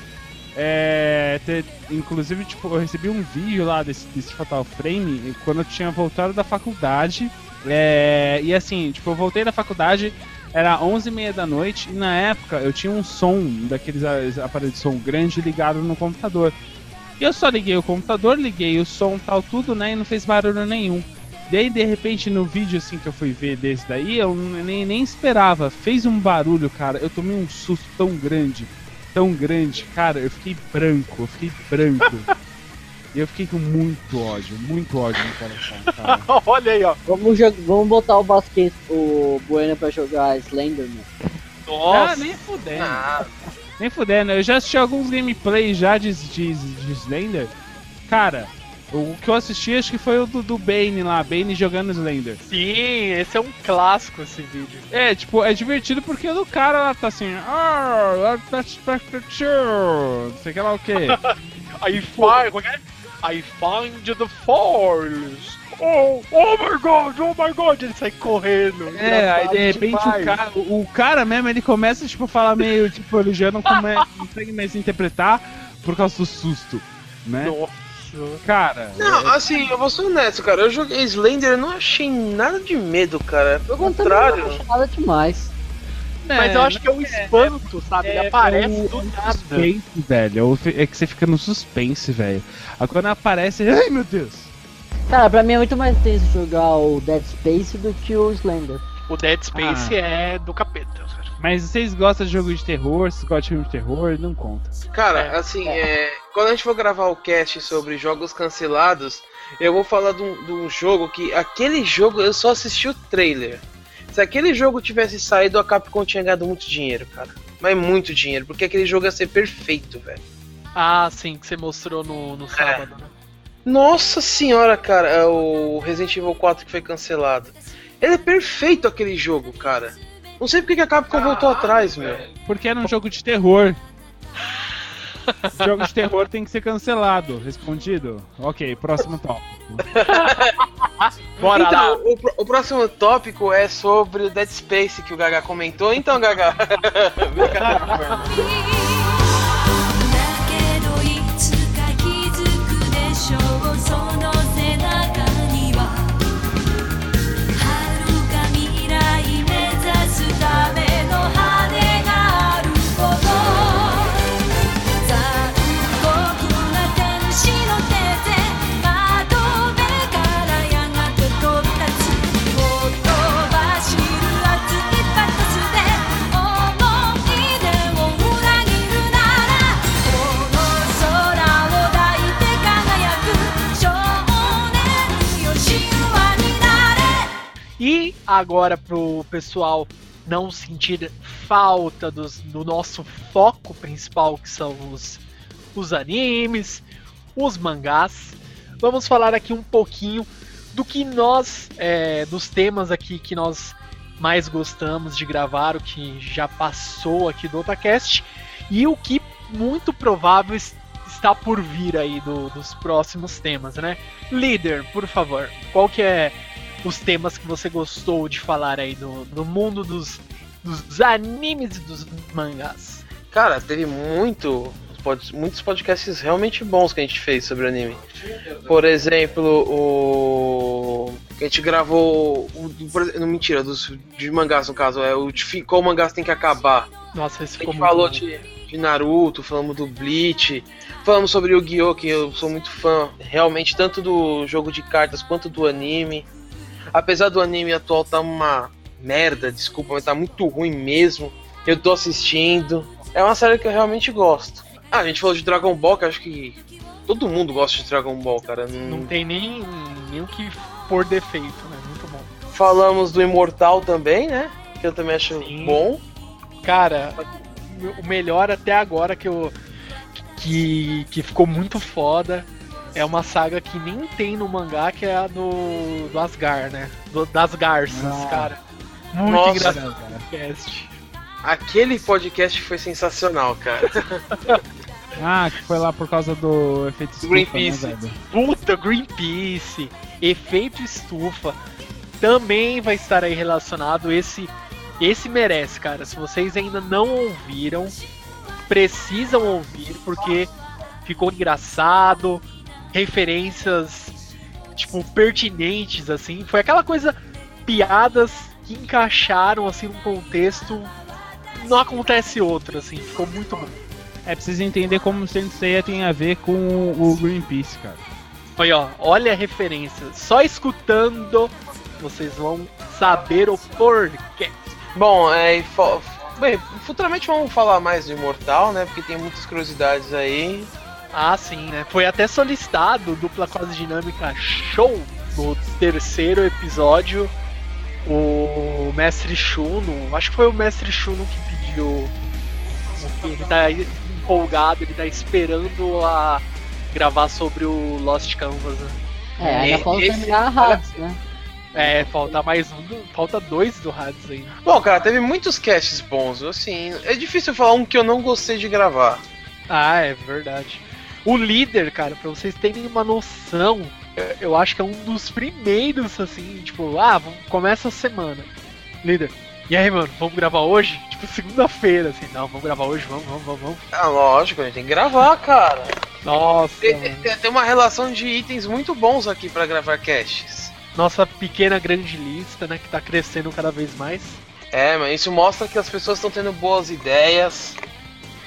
É, te- inclusive, tipo, eu recebi um vídeo lá desse, desse Fatal Frame quando eu tinha voltado da faculdade. É, e assim, tipo, eu voltei da faculdade, era 11h30 da noite, e na época eu tinha um som daqueles a- aparelhos de som grande ligado no computador. Eu só liguei o computador, liguei o som tal, tudo, né? E não fez barulho nenhum. Daí, de repente, no vídeo assim que eu fui ver desse daí, eu nem, nem esperava. Fez um barulho, cara. Eu tomei um susto tão grande, tão grande, cara. Eu fiquei branco, eu fiquei branco. e eu fiquei com muito ódio, muito ódio no coração, cara. Olha aí, ó. Vamos, vamos botar o basquete, o Bueno pra jogar Slenderman. Nossa. Ah, nem fudendo. Ah, Nem fudendo, eu já assisti alguns gameplays já de, de, de Slender. Cara, o que eu assisti acho que foi o do, do Bane lá, Bane jogando Slender. Sim, esse é um clássico esse vídeo. É, tipo, é divertido porque o do cara lá tá assim, ah, não sei que lá o quê. I find. como é é? I find the force. Oh, oh my god, oh my god, ele sai correndo. É, aí de repente o cara, o, cara mesmo, ele começa tipo a falar meio, tipo, ele já não, come, não consegue mais interpretar por causa do susto, né? Nossa. Cara, Não, assim, eu vou ser honesto, cara. Eu joguei Slender e não achei nada de medo, cara. Pelo Eu também não contrário. acho nada demais. Mas eu acho que é o espanto, sabe? Ele aparece o- do nada. suspense, velho. É que você fica no suspense, velho. Aí quando aparece, ai meu Deus. Cara, pra mim é muito mais tenso jogar o Dead Space do que o Slender. O Dead Space é do capeta, cara. Mas vocês gostam de jogo de terror? Vocês gostam de filme de terror? Não conta. Cara, É. assim, é, quando a gente for gravar o cast sobre jogos cancelados, eu vou falar de um, de um jogo que aquele jogo eu só assisti o trailer. Se aquele jogo tivesse saído, a Capcom tinha ganhado muito dinheiro, cara. Mas muito dinheiro, porque aquele jogo ia ser perfeito, velho. Ah, sim, que você mostrou no, no sábado, né? Nossa senhora, cara, é o Resident Evil 4 que foi cancelado. Ele é perfeito aquele jogo, cara. Não sei porque que a Capcom voltou atrás, meu. Porque era um jogo de terror. jogo de terror tem que ser cancelado. Respondido? Ok, próximo tópico. Bora lá. então, o, pro- o próximo tópico é sobre o Dead Space que o Gaga comentou. Então, Gaga. Brincadeira, E agora pro pessoal não sentir falta dos, do nosso foco principal, que são os, os animes, os mangás, vamos falar aqui um pouquinho do que nós, é, dos temas aqui que nós mais gostamos de gravar, o que já passou aqui do Otacast, e o que muito provável es- está por vir aí do- dos próximos temas, né? Líder, por favor, qual que é os temas que você gostou de falar aí do, do mundo dos, dos animes e dos mangás. Cara, teve muito, muitos podcasts realmente bons que a gente fez sobre anime. Por exemplo, o. Que a gente gravou. O, não, mentira, dos de mangás no caso, é o de qual mangás tem que acabar. Nossa, esse A ficou gente muito falou bom. de, de Naruto, falamos do Bleach, falamos sobre o Yu-Gi-Oh! que eu sou muito fã, realmente, tanto do jogo de cartas quanto do anime. Apesar do anime atual tá uma merda, desculpa, mas tá muito ruim mesmo. Eu tô assistindo. É uma série que eu realmente gosto. Ah, a gente falou de Dragon Ball, que eu acho que todo mundo gosta de Dragon Ball, cara. Não- Não tem nem, nem o que por defeito, né? Muito bom. Falamos do Imortal também, né? Que eu também acho Sim. bom. Cara, o melhor até agora que eu. Que, que ficou muito foda é uma saga que nem tem no mangá, que é a do, do Asgar, né? Do- das Garças, Ah. cara. Muito Nossa. engraçado o cast. Aquele podcast foi sensacional, cara. Ah, que foi lá por causa do efeito estufa, Greenpeace. né? Puta, Greenpeace, efeito estufa, também vai estar aí relacionado. Esse, esse merece, cara. Se vocês ainda não ouviram, precisam ouvir, porque ficou engraçado, referências, tipo, pertinentes, assim. Foi aquela coisa, piadas que encaixaram, assim, num contexto. Não acontece outro, assim, ficou muito bom. É preciso entender como o Sensei tem a ver com o Greenpeace, cara. Aí, ó, olha a referência. Só escutando vocês vão saber o porquê. Bom, é, bem, futuramente vamos falar mais do Imortal, né? Porque tem muitas curiosidades aí. Ah, sim, né? Foi até solicitado dupla quase dinâmica show no terceiro episódio. O Mestre Shuno, acho que foi o Mestre Shuno que pediu. Ele tá empolgado, ele tá esperando a gravar sobre o Lost Canvas, né? É, ainda E- falta esse- terminar a Hades, né? É, falta mais um, do- falta dois do Hades ainda. Bom, cara, teve muitos casts bons, assim. É difícil falar um que eu não gostei de gravar. Ah, é verdade. O líder, cara, pra vocês terem uma noção, eu- eu acho que é um dos primeiros, assim, tipo, ah, começa a semana. Líder, e aí, mano, vamos gravar hoje? Tipo, segunda-feira, assim, não, vamos gravar hoje, vamos, vamos, vamos, vamos. Ah, lógico, a gente tem que gravar, cara. Nossa, Tem, tem- tem uma relação de itens muito bons aqui pra gravar casts. nossa pequena grande lista, né, que tá crescendo cada vez mais. É, mas isso mostra que as pessoas estão tendo boas ideias.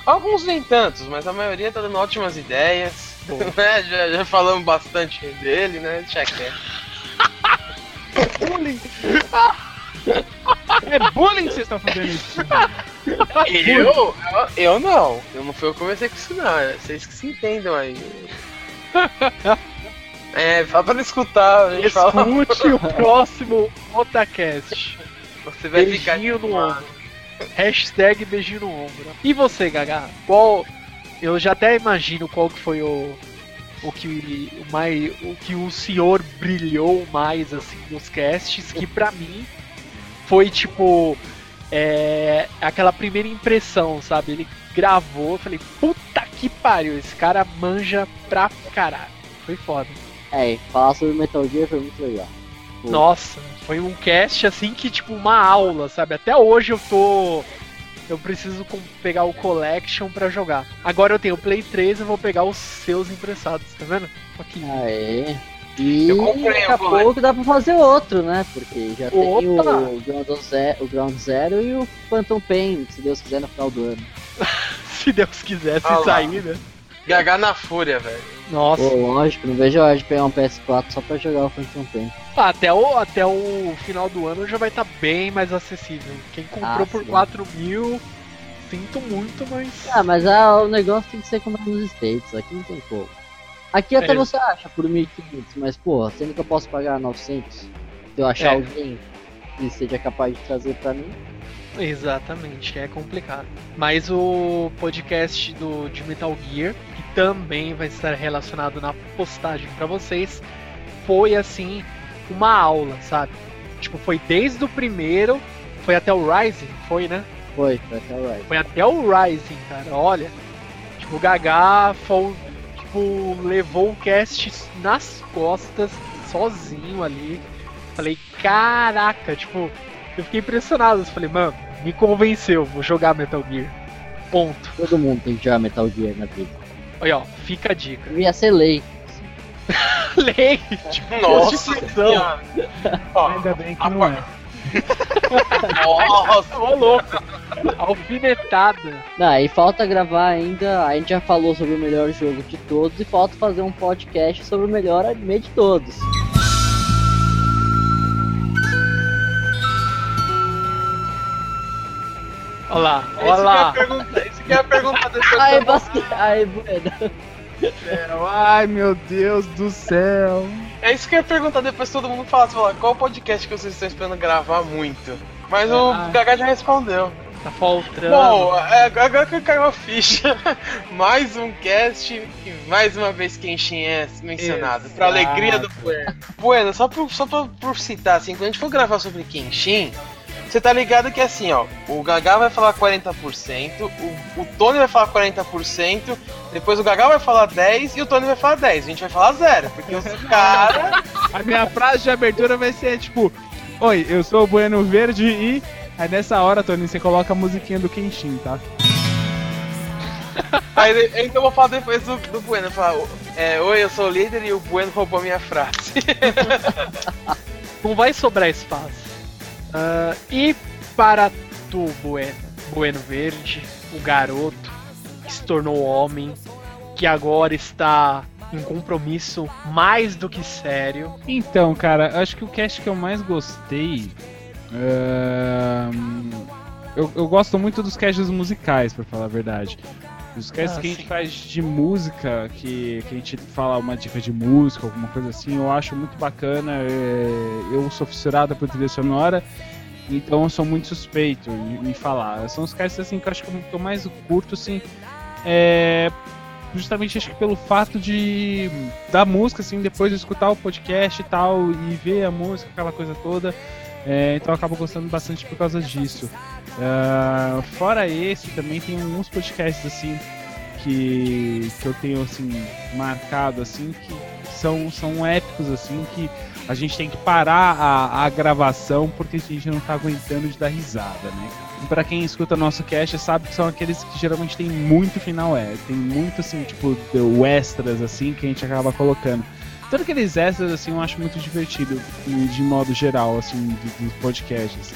Alguns nem tantos, mas a maioria tá dando ótimas ideias. Né, já, já falamos bastante dele, né? Deixa quieto. É bullying que vocês estão fazendo isso. Eu, eu? Eu não. Eu não fui eu que comecei com isso, não. É vocês que se entendam aí. É, só pra escutar, a gente fala. Escute o próximo Otacast. Você vai ficar. Beijinho no ombro. Hashtag beijinho no ombro. E você, Gaga? Qual. Eu já até imagino qual que foi o. O que o mais. O que o senhor brilhou mais assim nos casts, que pra mim foi tipo. É, aquela primeira impressão, sabe? Ele gravou, eu falei, puta que pariu, esse cara manja pra caralho. Foi foda. É, falar sobre Metal Gear foi muito legal. Pô. Nossa, foi um cast assim que, tipo, uma aula, sabe? Até hoje eu tô. Eu preciso com- pegar o Collection pra jogar. Agora eu tenho o Play 3 eu vou pegar os seus emprestados, tá vendo? Aqui. Aê. E Eu comprei daqui a pouco dá pra fazer outro, né? Porque já tem Opa! o Ground, Zero, o Ground Zero e o Phantom Pain, se Deus quiser, no final do ano. Se Deus quiser, se Ah lá. sair, né? Gagar na fúria, velho. Nossa. Pô, lógico, não vejo a hora de pegar um PS4 só pra jogar o Phantom Pain. Ah, até, o, até o final do ano já vai estar bem mais acessível. Quem comprou Ah, por sim. 4 mil, sinto muito, mas. Ah, mas ah, o negócio tem que ser como é nos States, aqui não tem como. Aqui até É. você acha por 1.500, mas porra, sendo que eu posso pagar 900, se eu achar É. alguém que seja capaz de trazer pra mim, Exatamente, é complicado. Mas o podcast do, de Metal Gear, também vai estar relacionado na postagem pra vocês, foi assim, uma aula, sabe? Tipo, foi desde o primeiro, foi até o Rising, foi, né? foi, foi até o right. Foi até o Rising, cara, olha. Tipo, o Gagá foi, tipo, levou o cast nas costas, sozinho ali. Falei, caraca, tipo, eu fiquei impressionado. Eu falei, mano, me convenceu, vou jogar Metal Gear. Ponto. Todo mundo tem que jogar Metal Gear na vida. Aí, ó, fica a dica. Devia ser lei. falei. Tipo, Nossa. Ó, Ainda bem que não é. Nossa, Ô louco. Alfinetada. Não, e falta gravar ainda. A gente já falou sobre o melhor jogo de todos e falta fazer um podcast sobre o melhor anime de todos. Olha lá, Esse olha que é a lá. pergunta, esse que é a pergunta desse Ai, bastante. Ai, bueno. Ai, meu Deus do céu. É isso que eu ia perguntar depois todo mundo falar, qual podcast que vocês estão esperando gravar muito? Mas o Ah. Gaga já respondeu. Tá faltando. Bom, é, agora que caiu a ficha, mais um cast e mais uma vez Kenshin é mencionado, pra Exato. alegria do Bueno. Bueno, só, por, só por, por citar, assim, quando a gente for gravar sobre Kenshin, você tá ligado que assim, ó, o Gaga vai falar 40%, o, o Tony vai falar 40%, depois o Gaga vai falar 10% e o Tony vai falar 10%. A gente vai falar zero, porque os caras. A minha frase de abertura vai ser tipo: Oi, eu sou o Bueno Verde e. Aí nessa hora, Tony, você coloca a musiquinha do Kenshin, tá? Aí, então eu vou falar depois do, do Bueno. Falar, é, Oi, eu sou o líder e o Bueno roubou minha frase. Não vai sobrar espaço. Ah, e para tu, Bueno, Bueno Verde, o garoto que se tornou homem, que agora está em compromisso mais do que sério. Então, cara, acho que o cast que eu mais gostei. ahn, eu, eu gosto muito dos casts musicais, pra falar a verdade. Os casts Ah, que a gente sim. faz de música, que, que a gente fala uma dica de música, alguma coisa assim, eu acho muito bacana. é, eu sou fissurado por trilha sonora, então eu sou muito suspeito em, em falar. São os casts assim, que eu acho que eu, que eu mais curto, assim. É, justamente acho que pelo fato de da música, assim, depois de escutar o podcast e tal, e ver a música, aquela coisa toda. É, então eu acabo gostando bastante por causa disso. Ah, fora esse, também tem alguns podcasts assim que, que eu tenho assim marcado assim que são, são épicos assim que a gente tem que parar a, a gravação porque a gente não tá aguentando de dar risada, né? Pra quem escuta nosso cast sabe que são aqueles que geralmente tem muito final é, tem muito assim, tipo, extras assim que a gente acaba colocando. Todos aqueles extras assim eu acho muito divertido e de modo geral assim do- dos podcasts.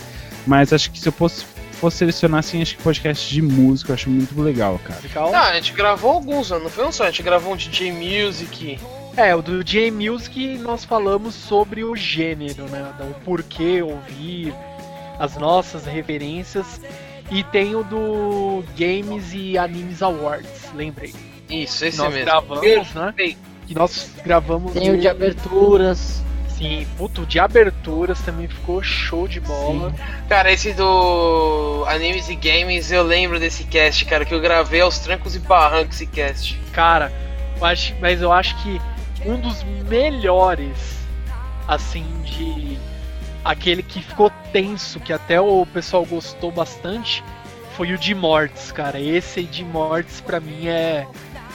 Mas acho que se eu fosse, fosse selecionar assim, acho que podcast de música eu acho muito legal, cara. Não, a gente gravou alguns, não foi um só, a gente gravou um DJ Music. É, o do J-Music nós falamos sobre o gênero, né? O porquê ouvir, as nossas referências. E tem o do Games e Animes Awards, lembrei. Isso, esse nós mesmo. gravamos, né? Que nós gravamos. Tem o de aberturas. Sim, puto, o de aberturas também ficou show de bola. Cara, esse do Animes e Games, eu lembro desse cast, cara, que eu gravei aos trancos e barrancos esse cast. Cara, eu acho, mas eu acho que um dos melhores, assim, de. Aquele que ficou tenso, que até o pessoal gostou bastante, foi o de Mortes, cara. Esse de Mortes, pra mim, é,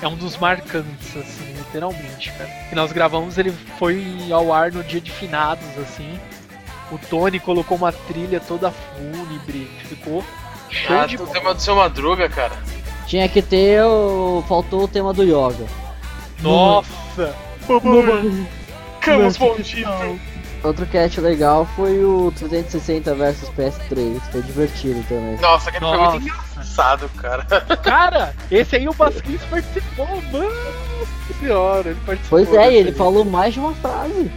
é um dos marcantes, assim, literalmente, cara. Que nós gravamos, ele foi ao ar no dia de finados, assim. O Tony colocou uma trilha toda fúnebre, ficou show Ah, de o tema do seu Madruga, cara. Tinha que ter o. Faltou o tema do yoga. Nossa! Camus Bondito. Outro cast legal foi o 360 versus PS3, foi divertido também. Nossa, aquele foi muito engraçado, cara. Cara, esse aí o Basquins participou, mano. Senhora, ele participou. Pois é, desse ele aí. falou mais de uma frase.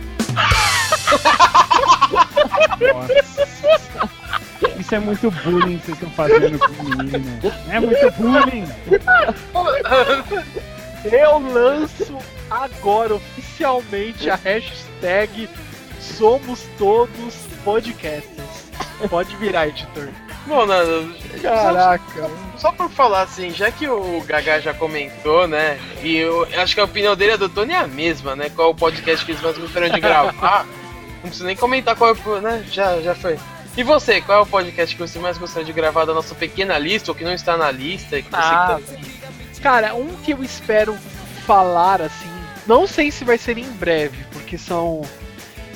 Isso é muito bullying que vocês estão fazendo com o menino. É muito bullying. Eu lanço agora oficialmente a hashtag Somos Todos Podcasters. Pode virar, editor. Bom, Nando, Caraca. só por falar assim, já que o Gaga já comentou, né? E eu acho que a opinião dele e do Tony é a mesma, né? Qual o podcast que eles mais gostaram de gravar. Não preciso nem comentar qual é o. né? Já, já foi. E você, qual é o podcast que você mais gostaria de gravar da nossa pequena lista, ou que não está na lista? Que você Ah, que tá- Cara, um que eu espero falar assim, não sei se vai ser em breve, porque são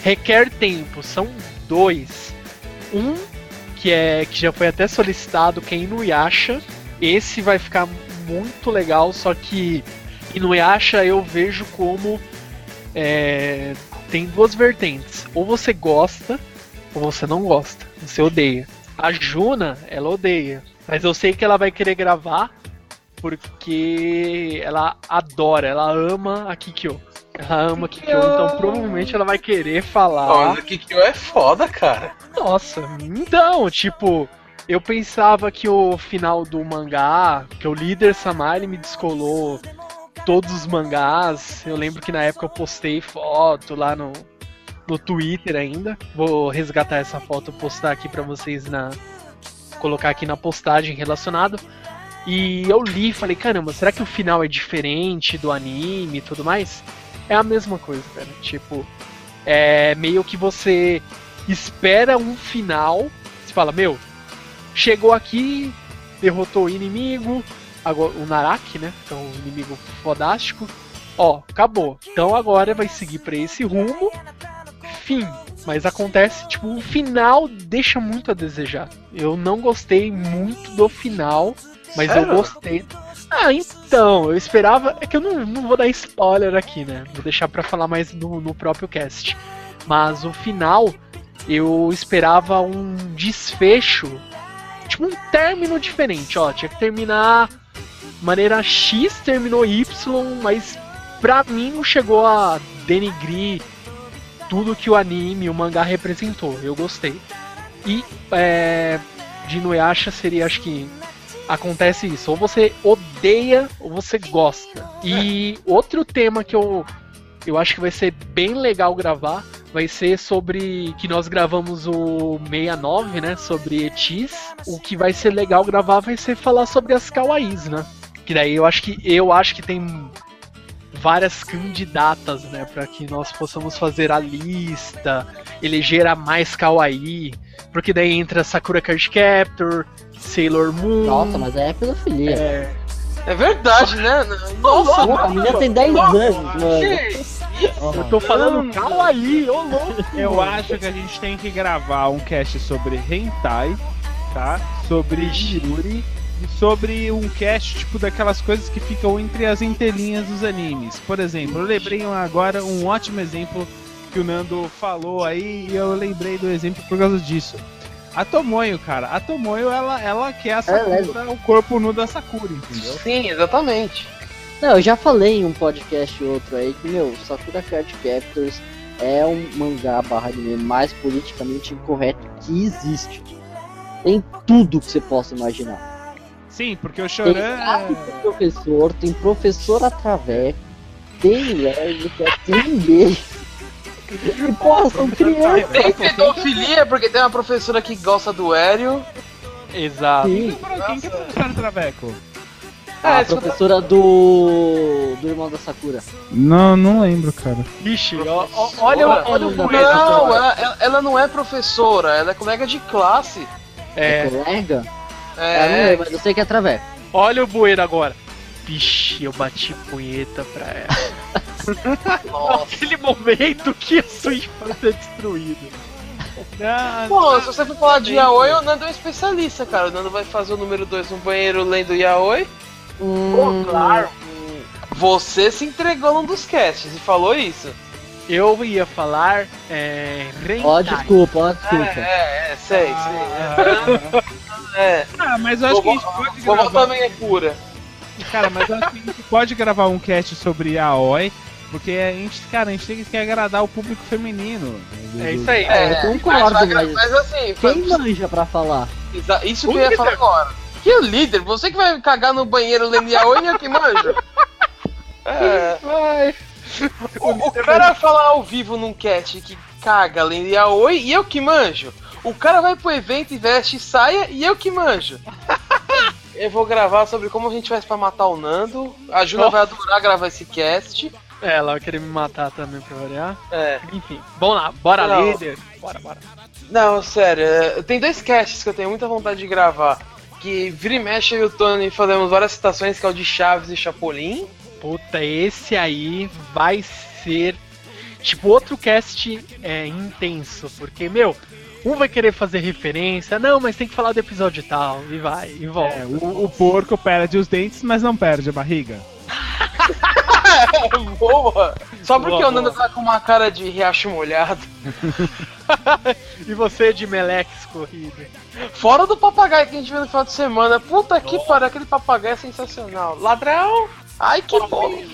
requer tempo, são dois. Um que é que já foi até solicitado, que é Inuyasha. Esse vai ficar muito legal, só que Inuyasha eu vejo como é, tem duas vertentes. Ou você gosta, ou você não gosta. Você odeia. A Juna, ela odeia. Mas eu sei que ela vai querer gravar porque ela adora, ela ama a Kikyo. Ela ama Kikyo, então provavelmente ela vai querer falar. Olha, que que é foda, cara. Nossa, então, tipo, eu pensava que o final do mangá, que o líder Samar ele me descolou todos os mangás. Eu lembro que na época eu postei foto lá no, no Twitter ainda. Vou resgatar essa foto, postar aqui pra vocês na colocar aqui na postagem relacionado. E eu li e falei, caramba, será que o final é diferente do anime e tudo mais? É a mesma coisa, cara. Tipo, é meio que você espera um final. Você fala, meu, chegou aqui, derrotou o inimigo, agora o Naraki, né? Que é um inimigo fodástico. Ó, acabou. Então agora vai seguir pra esse rumo. Fim. Mas acontece, tipo, o final deixa muito a desejar. Eu não gostei muito do final, mas eu Sério? gostei. Ah, então, eu esperava. É que eu não, não vou dar spoiler aqui, né? Vou deixar pra falar mais no, no próprio cast. Mas o final, eu esperava um desfecho. Tipo, um término diferente, ó. Tinha que terminar maneira X, terminou Y, mas pra mim não chegou a denigrir tudo que o anime, o mangá representou. Eu gostei. E é, de Inuyasha seria, acho que acontece isso. Ou você odeia ou você gosta. E outro tema que eu, eu acho que vai ser bem legal gravar vai ser sobre que nós gravamos o 69, né, sobre etis. O que vai ser legal gravar vai ser falar sobre as kawaiis, né? Que daí eu acho que eu acho que tem várias candidatas, né, para que nós possamos fazer a lista, eleger a mais kawaii, porque daí entra Sakura Card Captor, Sailor Moon. Nossa, mas aí é pedofilia. É, É verdade, né? Nossa, Pô, a menina tem 10 anos, mano. eu tô falando kawaii, ô louco. Eu acho que a gente tem que gravar um cast sobre hentai, tá? Sobre e sobre um cast tipo daquelas coisas que ficam entre as entrelinhas dos animes. Por exemplo, eu lembrei agora um ótimo exemplo que o Nando falou aí e eu lembrei do exemplo por causa disso. A Tomoyo, cara, a Tomoyo ela, ela quer a Sakura, o corpo nu da Sakura, entendeu? Sim, exatamente. Não, eu já falei em um podcast outro aí que, meu, Sakura Card Captors é um mangá barra anime mais politicamente incorreto que existe. Tem tudo que você possa imaginar. Sim, porque o Tem Choran. gato de professor, tem professor através, tem lésbica, tem gay. E porra, são crianças. Tem pedofilia, porque tem uma professora que gosta do Hélio. Exato. Sim. Quem que é o professor Traveco? A É, tipo, professora do. do irmão da Sakura. Não, não lembro, cara. Vixe, olha, o- olha o Não. Não, ela, ela- não é professora, ela é colega de classe. É É, colega? É, não É, lembro, mas eu sei que é através. olha o bueiro agora. Vixe, eu bati punheta pra ela. nossa. Aquele momento que a sua infância é destruída. Não, Pô, se você for falar de Yaoi, o Nando é um especialista, cara. O Nando vai fazer o número 2 no banheiro lendo Yaoi. Hum, claro. Você se entregou num dos casts e falou isso. Eu ia falar é, Ó, Hentai. desculpa, ó, desculpa. É, é, sei, sei. É. Ah, mas eu acho que a gente Vovó pode vovó também é pura. Cara, mas eu acho que a gente pode gravar um cast sobre Aoi, porque a gente, cara, a gente tem que agradar o público feminino. É isso aí. É, eu concordo, mas, mas- mas assim, Quem manja pra falar? isso que eu ia falar agora. Que o líder? Você que vai cagar no banheiro lendo Yaoi e eu que manjo? É. Ai, O, o cara falar ao vivo num cast que caga lendo Yaoi e eu que manjo. O cara vai pro evento e veste saia e eu que manjo. Eu vou gravar sobre como a gente faz pra matar o Nando. A Juna vai adorar gravar esse cast. É, ela vai querer me matar também pra variar. É. Enfim, vamos lá, bora Não. líder. Bora, bora. Não, sério, é, tem dois casts que eu tenho muita vontade de gravar. Que vira e mexe eu e o Tony fazemos várias citações, que é o de Chaves e Chapolin. Puta, esse aí vai ser tipo outro cast é, intenso, porque, meu, um vai querer fazer referência, não, mas tem que falar do episódio tal, e vai, e volta. É, o, o porco perde os dentes, mas não perde a barriga. Boa! Só porque Boa, o Nando boa. tá com uma cara de riacho molhado. e você de Melex corrida? Fora do papagaio que a gente viu no final de semana. Puta que pariu, aquele papagaio é sensacional. Ladrão! Ai, que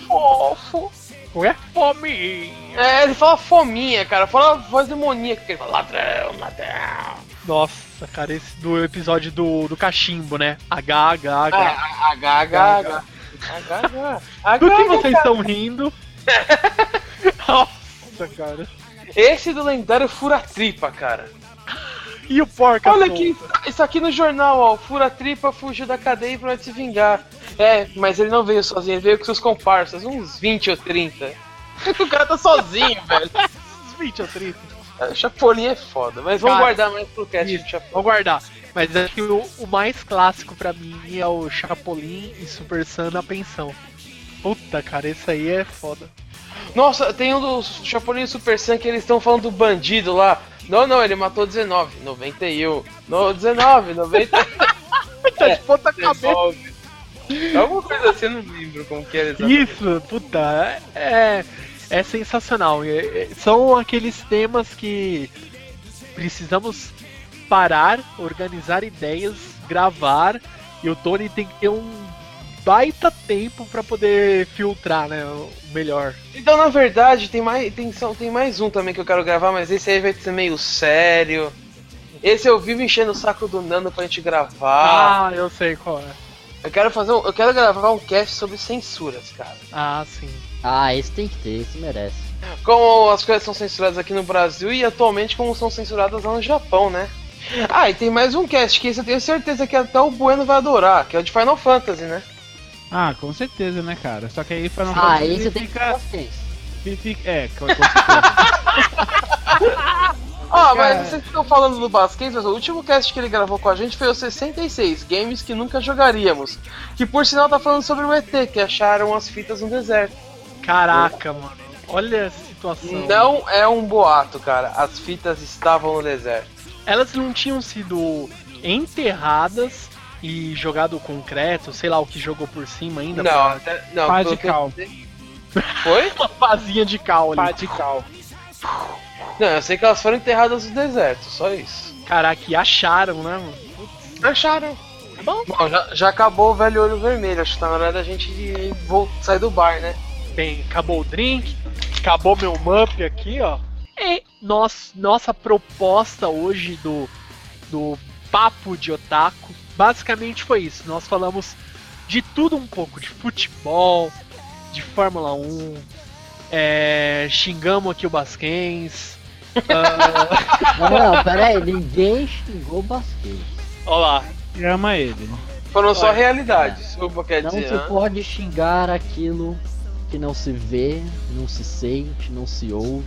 fofo! Ué? Fome! É, ele fala fominha, cara. Fala a voz demoníaca. que Ele fala ladrão, ladrão. Nossa, cara, esse do episódio do, do cachimbo, né? H, H, H. Ah, H, H, H. H, H. Do que H, vocês H. estão rindo? Nossa, cara. Esse do lendário Fura-Tripa, cara. E o porca Olha aqui, isso aqui no jornal, ó. O Fura-Tripa fugiu da cadeia vai se vingar. É, mas ele não veio sozinho, ele veio com seus comparsas, uns 20 ou 30. o cara tá sozinho, velho. 20 ou 30. É, Chapolin é foda, mas vamos Cara, guardar mais pro cast Isso, do Chapolin. vou guardar. Mas acho que o, o mais clássico pra mim é o Chapolin e Super Sam na pensão. Puta, cara, esse aí é foda. Nossa, tem um dos Chapolin e Super Sam que eles estão falando do bandido lá. Não, não, ele matou 19, 91. No, 19, 90. Tá de ponta cabeça. 19. Alguma coisa assim, eu não lembro como que era exatamente. Isso, puta, é, é sensacional. É- é- são aqueles temas que precisamos parar, organizar ideias, gravar, e o Tony tem que ter um baita tempo pra poder filtrar, né, o melhor. Então, na verdade, tem mais, tem, tem mais um também que eu quero gravar, mas esse aí vai ser meio sério. Esse eu vivo enchendo o saco do Nando pra gente gravar. Ah, eu sei qual é. Eu quero fazer um, eu quero gravar um cast sobre censuras, cara. Ah, sim. Ah, esse tem que ter, esse merece. Como as coisas são censuradas aqui no Brasil e atualmente como são censuradas lá no Japão, né? Ah, e tem mais um cast que esse eu tenho certeza que até o Bueno vai adorar, que é o de Final Fantasy, né? Ah, com certeza, né, cara? Só que aí Final Ah, Fantasy esse tem que ter fica, fica. É, com, com certeza. Ah, mas Cara. vocês estão falando do Basquens, mas o último cast que ele gravou com a gente foi o 66, Games que nunca jogaríamos. Que por sinal tá falando sobre o ET, que acharam as fitas no deserto. Caraca, mano. Olha a situação. Não é um boato, cara. As fitas estavam no deserto. Elas não tinham sido enterradas e jogado concreto, sei lá o que jogou por cima ainda. Não, pra- até, não, Pá de cal. Foi? Uma pazinha de cal ali. Pá de cal. Não, eu sei que elas foram enterradas no deserto, só isso. Caraca, e acharam, né, mano? Acharam. Bom, já, já acabou o velho olho vermelho. Acho que tá na hora da gente sair do bar, né? Bem, acabou o drink, acabou meu mup aqui, ó. E nós, nossa proposta hoje do, do Papo de Otaku, basicamente foi isso. Nós falamos de tudo um pouco, de futebol, de Fórmula 1, é, xingamos aqui o Basquens. Ah, Não, pera aí, ninguém xingou o basquete. Olha lá, E ama ele. Foram só realidades. Desculpa, quer Não dizer. se hã? pode xingar aquilo que não se vê, não se sente, não se ouve.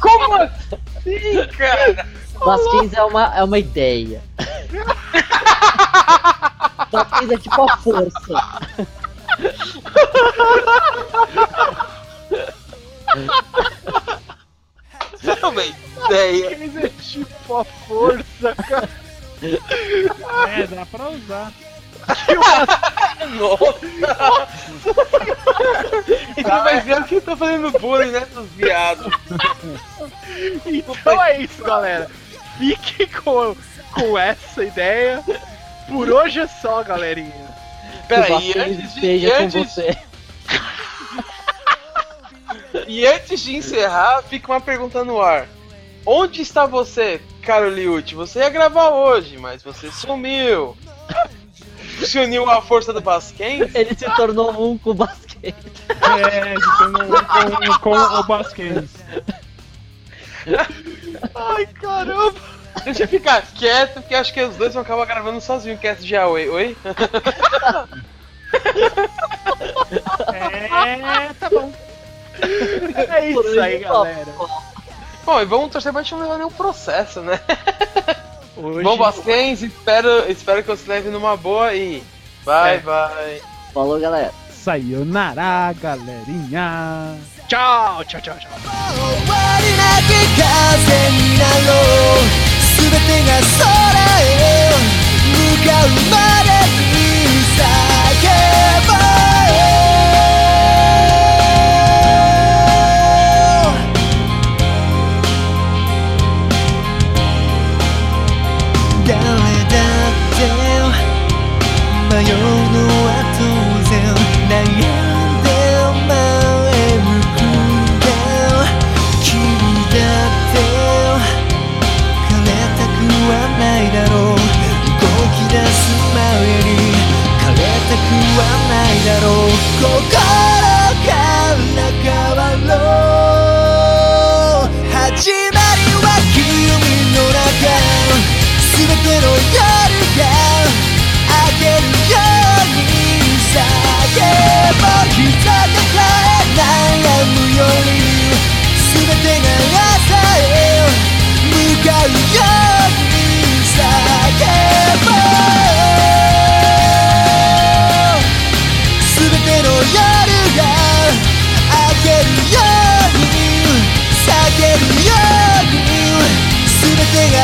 Como assim, cara? Basquins é uma, é uma ideia. Basquins é tipo a força. É uma ideia. eles é tipo a força, cara. É, dá pra usar. Nossa! Então vai ver que eu tô fazendo bullying, né, seus viados? Então é isso, galera. Fiquem com, com essa ideia. Por hoje é só, galerinha. Peraí, antes de, esteja com antes, você. E antes de encerrar, fica uma pergunta no ar. Onde está você, caro Liute? Você ia gravar hoje, mas você sumiu. Se uniu à força do Basquens? Ele se tornou um com o basquete. É, de ter um com, com o Basquens. Ai, caramba. Deixa eu ficar quieto, porque acho que os dois vão acabar gravando sozinho o cast de Aoi. Oi? É, tá bom. É isso aí, galera. Bom, e vamos torcer pra gente não levar nenhum processo, né? Hoje, Bom, Basquens, espero, espero que você leve numa boa e. Bye, É. bye. Falou, galera. Sayonara, galerinha. tchau, tchau, tchau, tchau. 終わりなき風になろう全てが空へ向かうまでに叫ば 全ての夜が明けるように叫ぼう。膝抱え悩むより全てが朝へ向かうように叫ぼう手が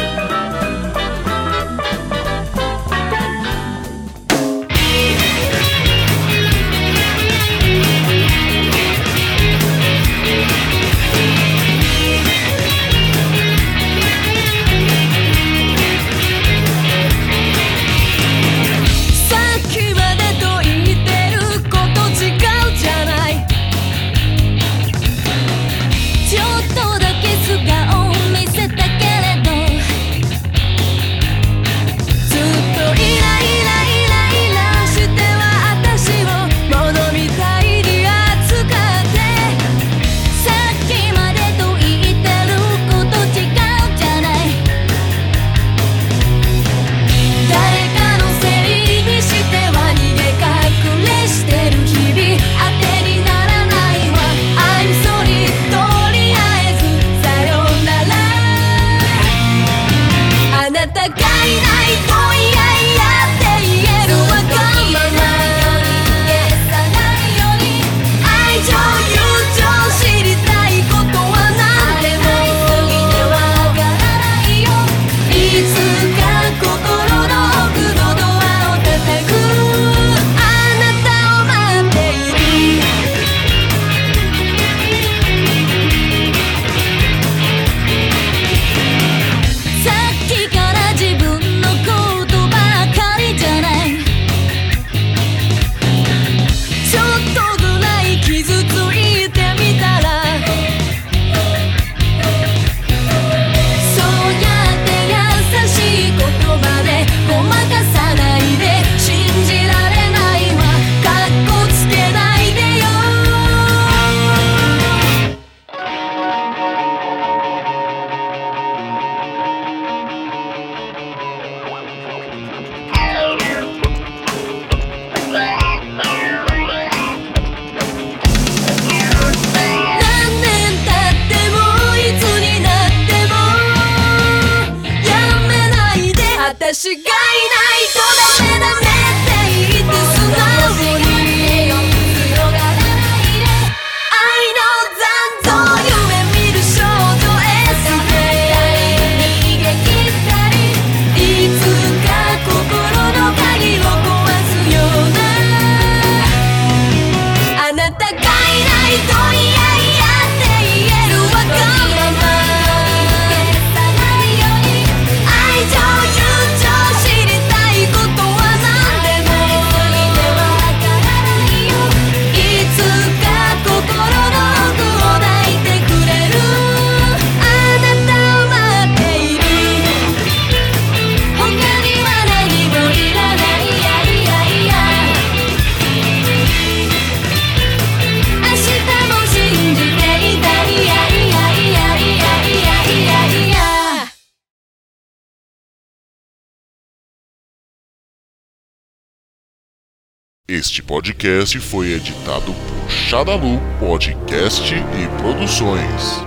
podcast foi editado por Xadalu Podcast e Produções.